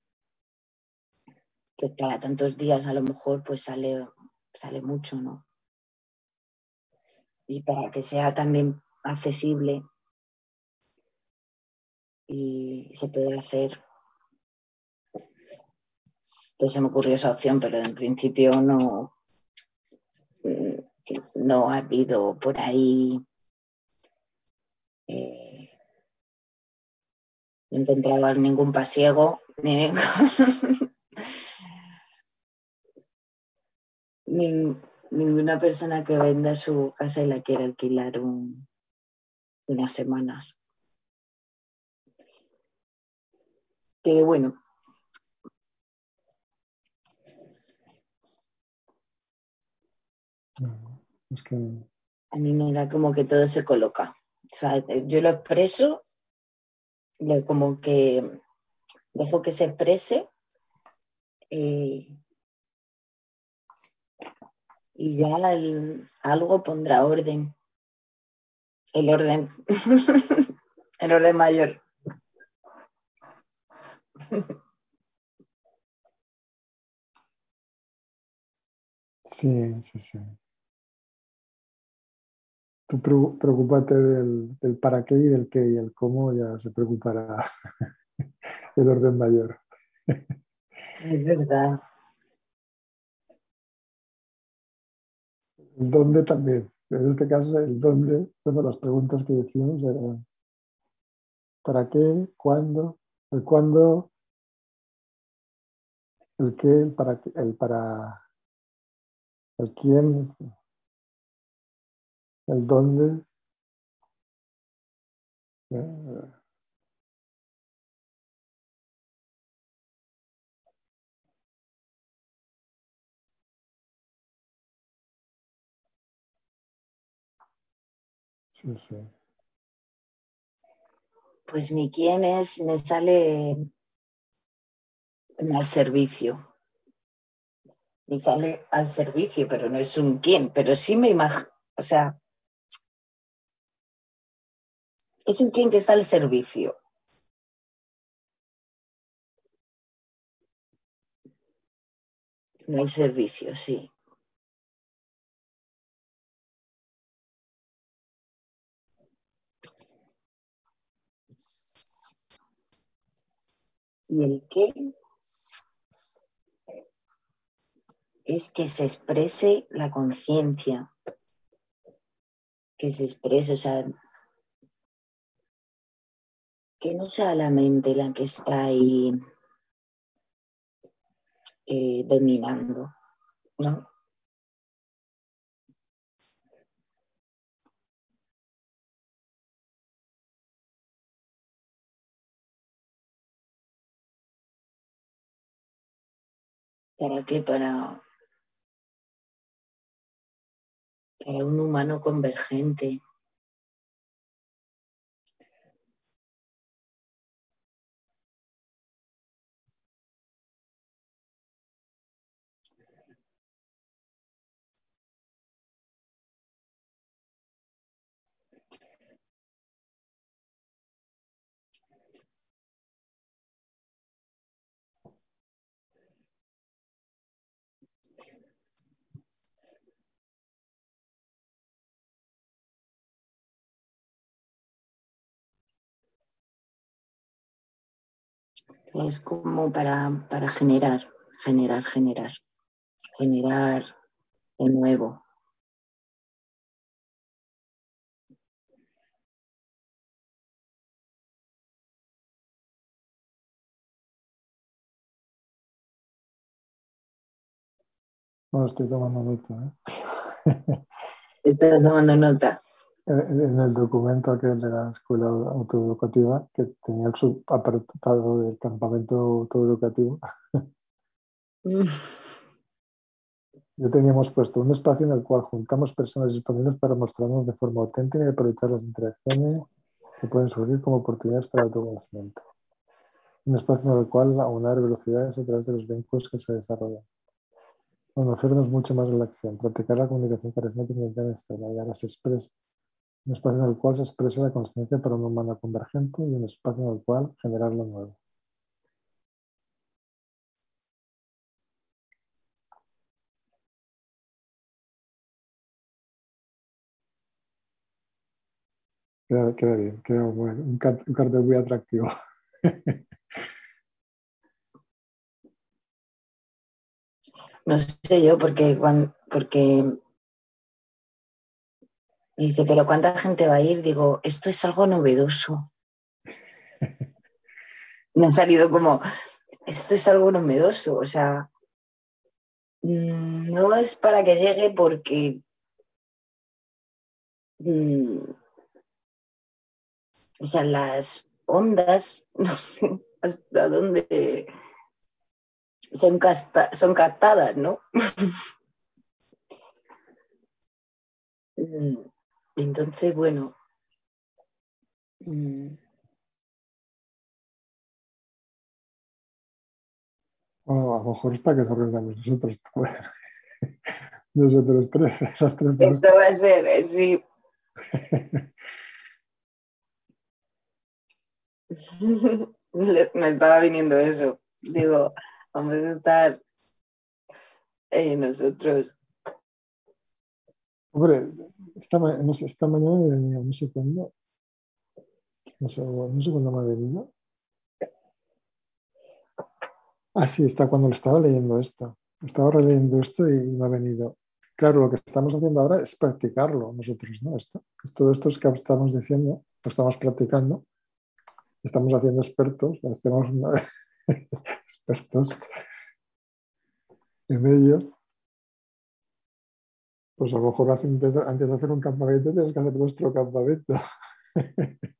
que cada tantos días a lo mejor pues sale, sale mucho, ¿no? Y para que sea también accesible y se puede hacer, pues se me ocurrió esa opción, pero en principio no, no ha habido por ahí, eh, no encontraba ningún pasiego, ni ningún... Ning- ninguna persona que venda su casa y la quiera alquilar un- unas semanas. Pero bueno, Es que a mí me da como que todo se coloca. O sea, yo lo expreso, como que dejo que se exprese eh, y ya el- algo pondrá orden. El orden. El orden mayor. sí, sí, sí. Tú preo- preocúpate del, del para qué y del qué y el cómo ya se preocupará el orden mayor. Es verdad. El dónde también. En este caso, el dónde, bueno, las preguntas que decíamos eran ¿para qué? ¿Cuándo? El cuándo, el qué, el para, el para, el quién, el dónde. Eh, Sí, sí. Pues mi quién es, me sale al servicio. Me sale al servicio, pero no es un quién, pero sí me imagino, o sea, es un quién que está al servicio. Al servicio, sí. Y el qué es que se exprese la conciencia, que se exprese, o sea, que no sea la mente la que está ahí eh, dominando, ¿no? ¿Para qué? Para, para un humano convergente. Es como para, para generar, generar, generar, generar de nuevo. No, estoy tomando nota. ¿eh? Estás tomando nota. En, el documento aquel de la escuela autoeducativa, que tenía el subapartado del campamento autoeducativo, yo teníamos puesto un espacio en el cual juntamos personas disponibles para mostrarnos de forma auténtica y aprovechar las interacciones que pueden surgir como oportunidades para el autoconocimiento. Un espacio en el cual aunar velocidades a través de los vínculos que se desarrollan. Conocernos mucho más en la acción, practicar la comunicación carismática y intentar y ahora se expresa. Un espacio en el cual se expresa la conciencia para un humano convergente y un espacio en el cual generar lo nuevo. Queda, bien, queda bueno. Un, car- un cartel muy atractivo. No sé yo, porque, porque me dice, pero ¿cuánta gente va a ir? Digo, esto es algo novedoso. Me ha salido como, esto es algo novedoso, o sea, mm, no es para que llegue porque mm, o sea, las ondas, no sé hasta dónde son, casta- son captadas, ¿no? Entonces, bueno, mm, Bueno, a lo mejor es para que nos rendamos nosotros, nosotros tres, esas tres personas. esto va a ser, eh, sí. Me estaba viniendo eso. Digo, vamos a estar eh, nosotros. Hombre, esta, mañana me venía, no sé cuándo, no sé, no sé cuándo me ha venido. Ah, sí, está cuando le estaba leyendo esto. Estaba releyendo esto y, me ha venido. Claro, lo que estamos haciendo ahora es practicarlo nosotros, ¿no? Esto, es todo esto es que estamos diciendo, lo estamos practicando, estamos haciendo expertos, hacemos expertos en ello. Pues a lo mejor antes de hacer un campamento tienes que hacer nuestro campamento.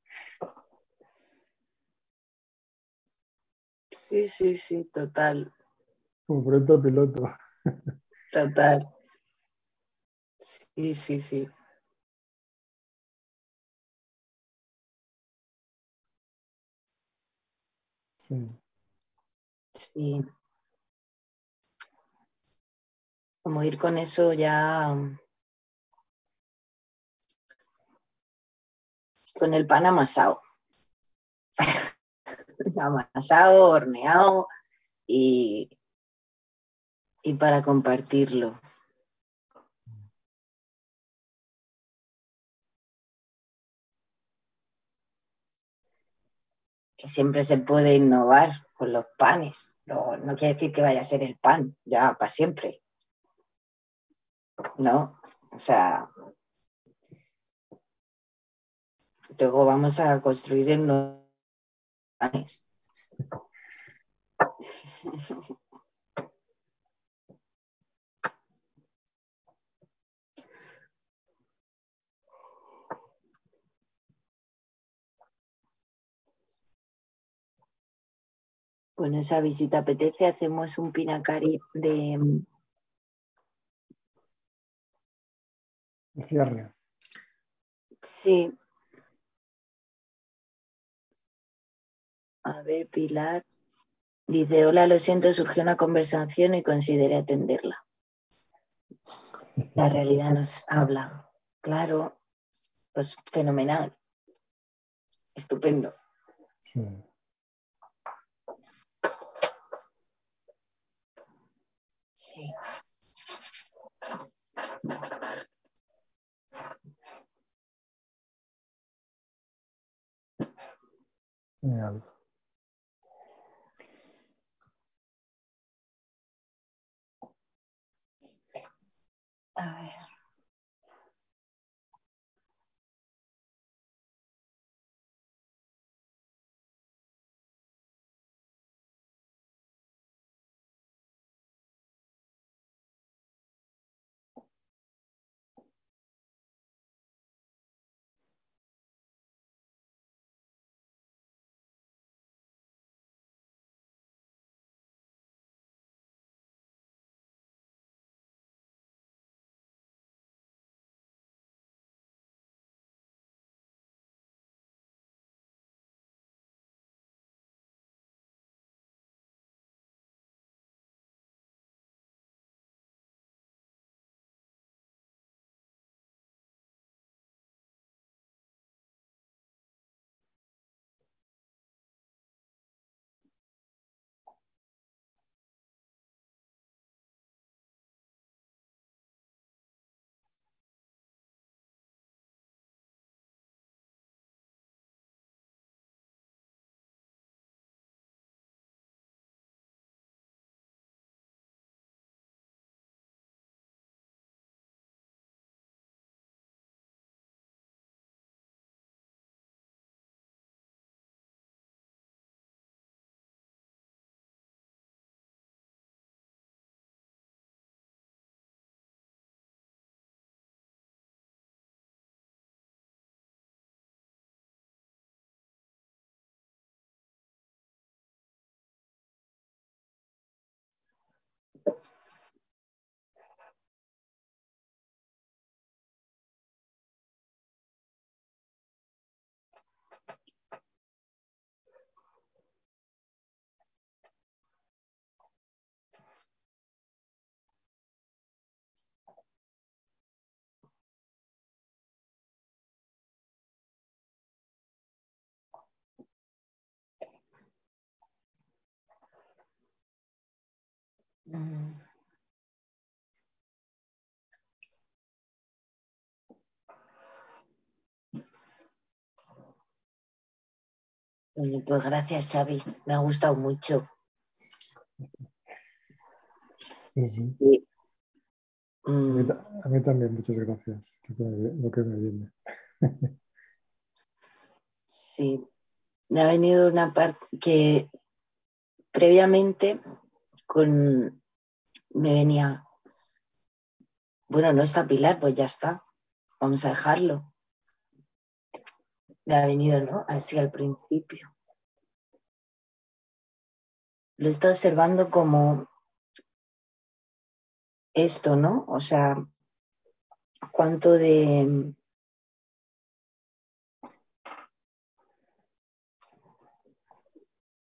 Sí, sí, sí, total, Como proyecto piloto. total. Sí, sí, sí. Sí. Sí. Como ir con eso ya con el pan amasado. amasado, horneado y, y para compartirlo. Que siempre se puede innovar con los panes. No, no quiere decir que vaya a ser el pan ya para siempre. ¿No? O sea, luego vamos a construir en nuevos panes. Bueno, esa visita apetece, hacemos un pinacari de, De cierre. Sí. A ver, Pilar. Dice, hola, lo siento, surgió una conversación y consideré atenderla. La realidad nos habla. Claro, pues fenomenal. Estupendo. Sí. Sí. Genial. Mm. Oye, pues gracias, Xavi. Me ha gustado mucho. Sí, sí. Y, A mí, mm, a mí también, muchas gracias. Lo que me, lo que me viene. sí, me ha venido una parte que previamente con me venía, bueno, no está Pilar, pues ya está, vamos a dejarlo. Me ha venido, ¿no? Así al principio. Lo estado observando como esto, ¿no? O sea, cuánto de...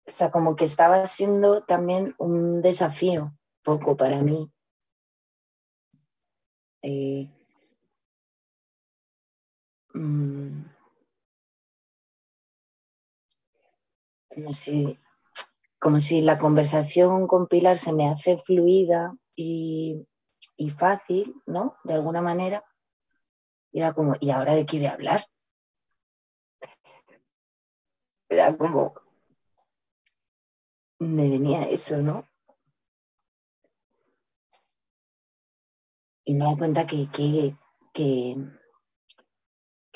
O sea, como que estaba siendo también un desafío, poco para mí. Eh, mm, como si, como si la conversación con Pilar se me hace fluida y, y fácil, ¿no? De alguna manera. Y era como, ¿y ahora de qué voy a hablar? Era como, me venía eso, ¿no? Y me da cuenta que, que, que,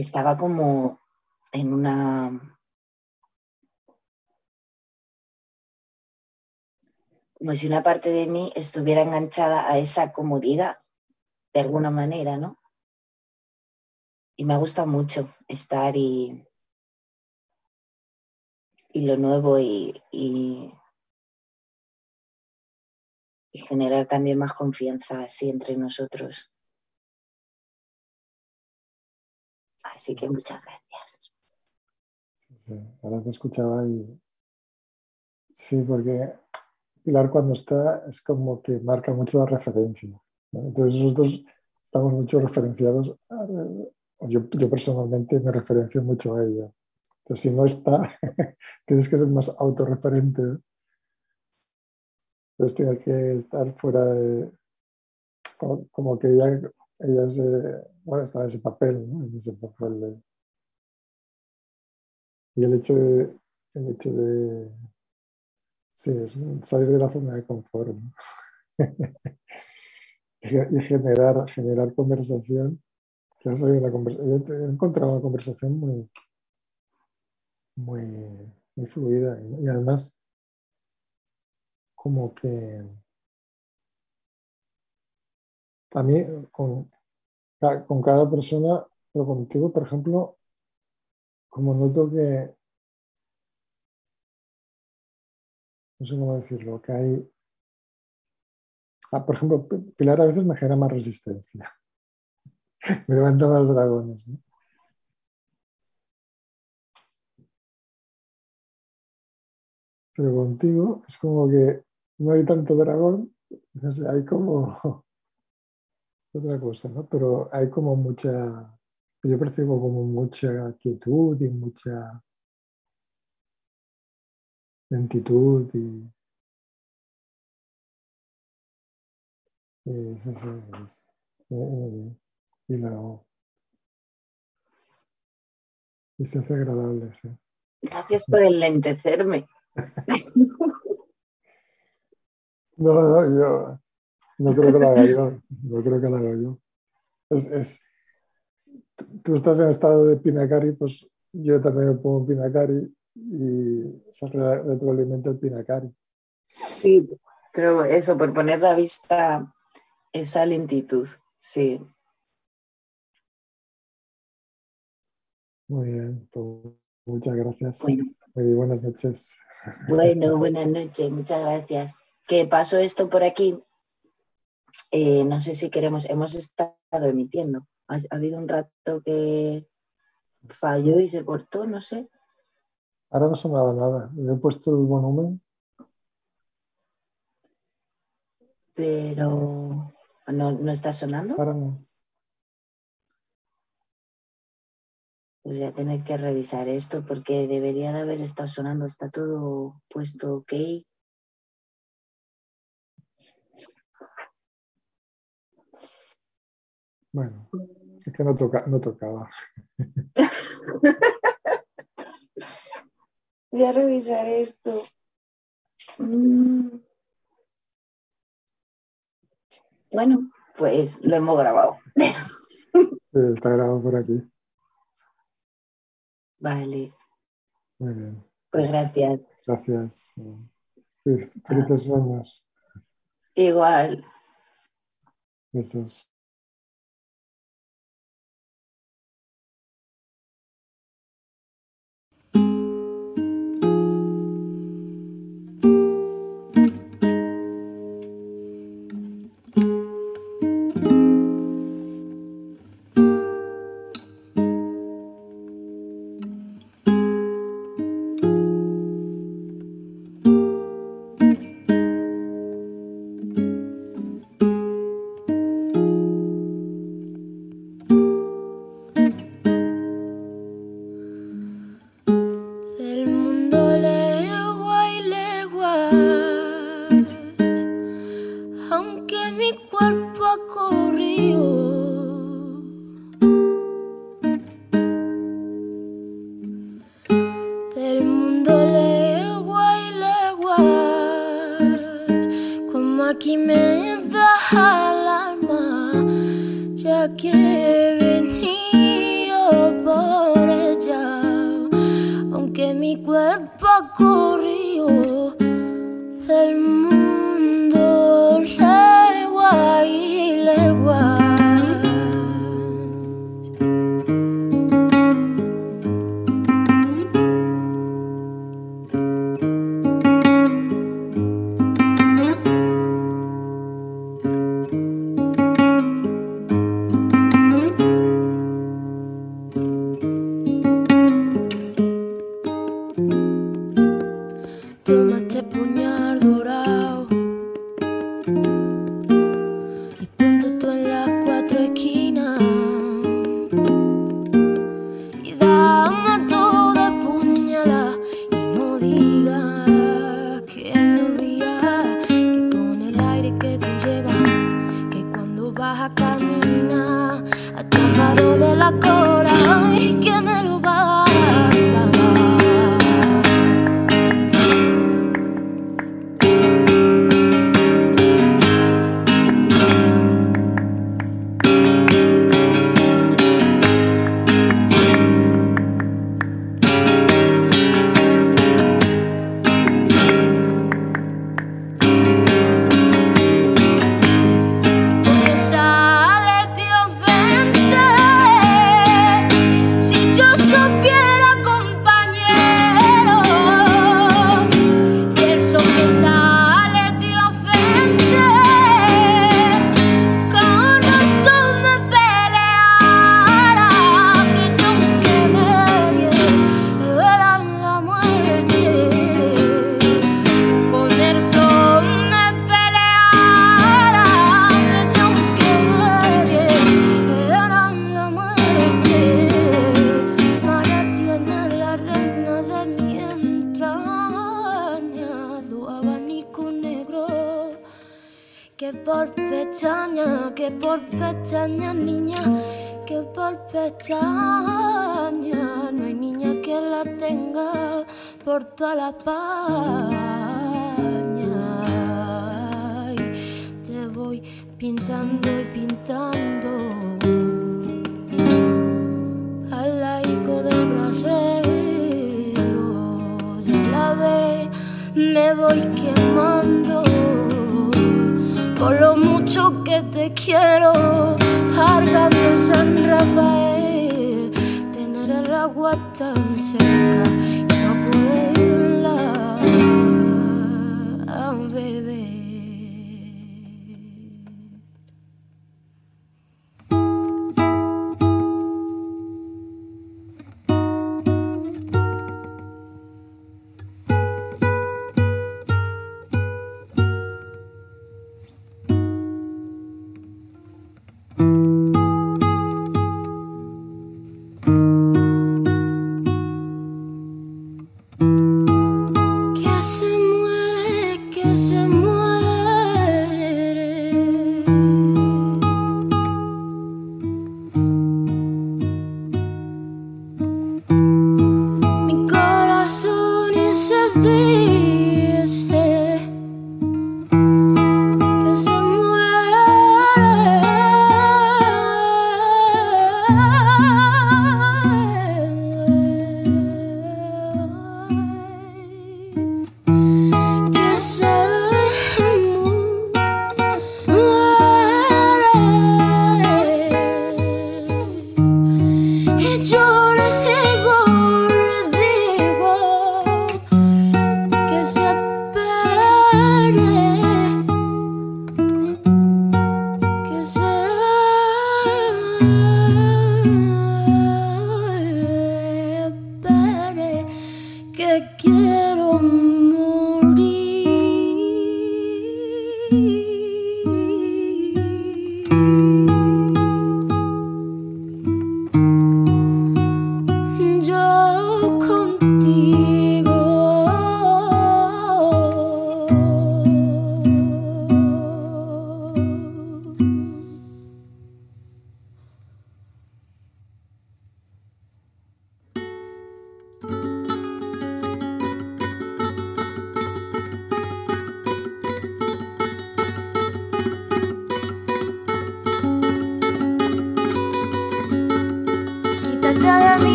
estaba como en una, como si una parte de mí estuviera enganchada a esa comodidad, de alguna manera, ¿no? Y me gusta mucho estar y, y lo nuevo y, y generar también más confianza así entre nosotros. Así que muchas gracias. Ahora te escuchaba y sí, porque Pilar cuando está es como que marca mucho la referencia. ¿no? Entonces nosotros estamos mucho referenciados, a- yo, yo personalmente me referencio mucho a ella. Entonces si no está, tienes que ser más autorreferente. Entonces tiene que estar fuera de, como, que ella, ella es, eh, bueno, está en ese papel, ¿no? En ese papel de- y el hecho de, el hecho de Sí, es salir de la zona de confort ¿no? y ge- y generar, generar conversación. Yo he encontrado una conversación muy, muy, muy fluida y además como que a mí con, con cada persona, pero contigo, por ejemplo, como noto que, no sé cómo decirlo, que hay, ah, por ejemplo, Pilar a veces me genera más resistencia, me levanta más dragones. Pero contigo es como que no hay tanto dragón, hay como otra cosa, ¿no? Pero hay como mucha, yo percibo como mucha quietud y mucha lentitud y, y, sí, sí, es- eh, y lo- y se hace agradable, sí. Gracias por enlentecerme. No, no, yo no creo que lo haga yo, no creo que lo haga yo. Es, es- tú- estás en estado de pinacari, pues yo también me pongo pinacari y se re- retroalimenta el pinacari. Sí, pero eso, por poner la vista, esa lentitud, sí. Muy bien, pues muchas gracias Bueno, y buenas noches. bueno, buenas noches, muchas gracias que pasó esto por aquí. Eh, no sé si queremos, hemos estado emitiendo. Ha, habido un rato que falló y se cortó, no sé. Ahora no sonaba nada. Le he puesto el volumen. Pero no, no está sonando. Ahora no. Voy a tener que revisar esto porque debería de haber estado sonando. Está todo puesto ok. Bueno, es que no, toca, no tocaba. Voy a revisar esto. Mm. Bueno, pues lo hemos grabado. Sí, está grabado por aquí. Vale. Muy bien. Pues gracias. Gracias. Felices ah. sueños. Igual. Besos.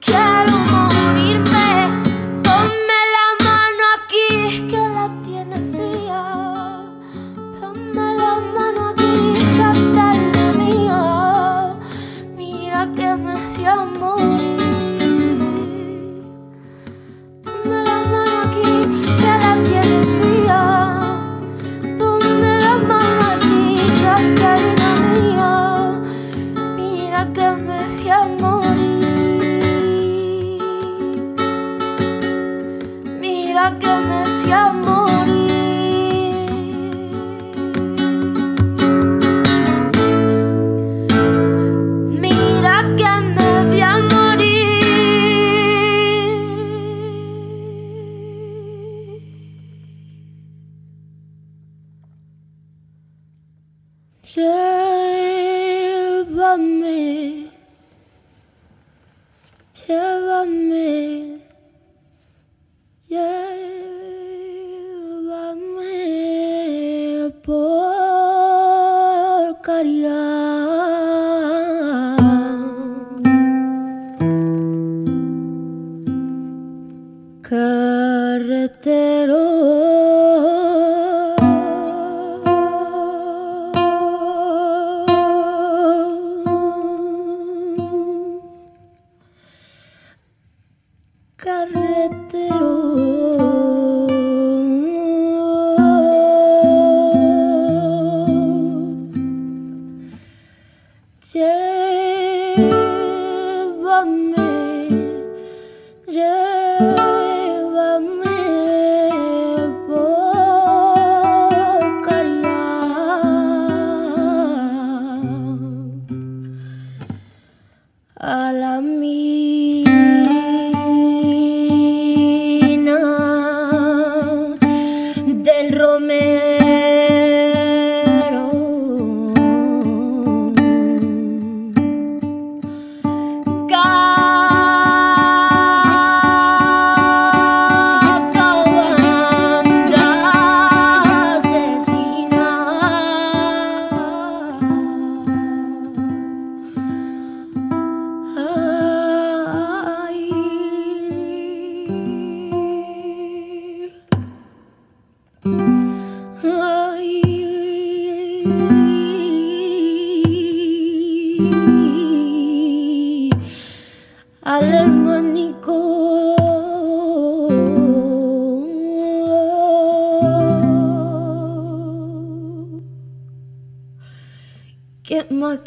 Quiero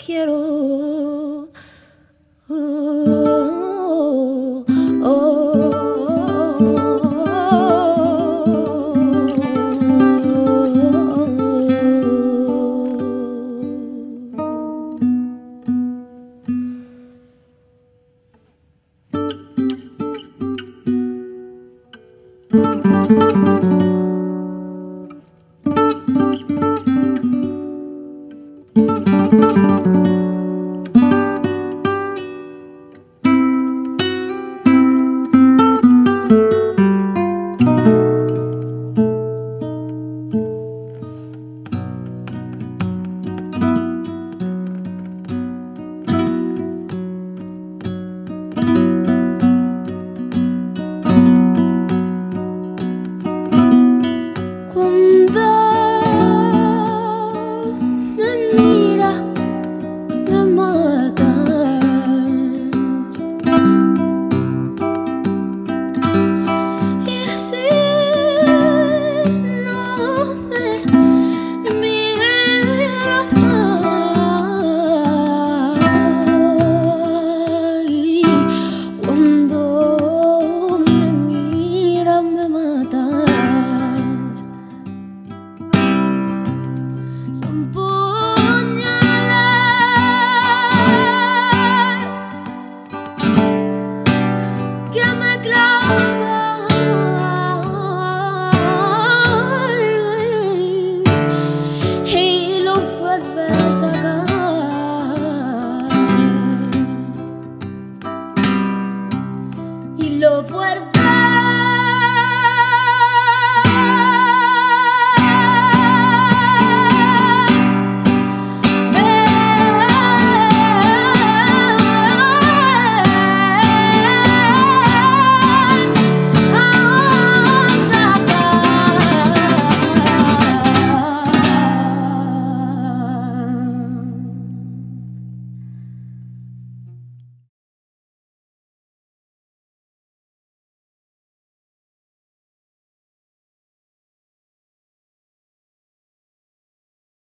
¿Qué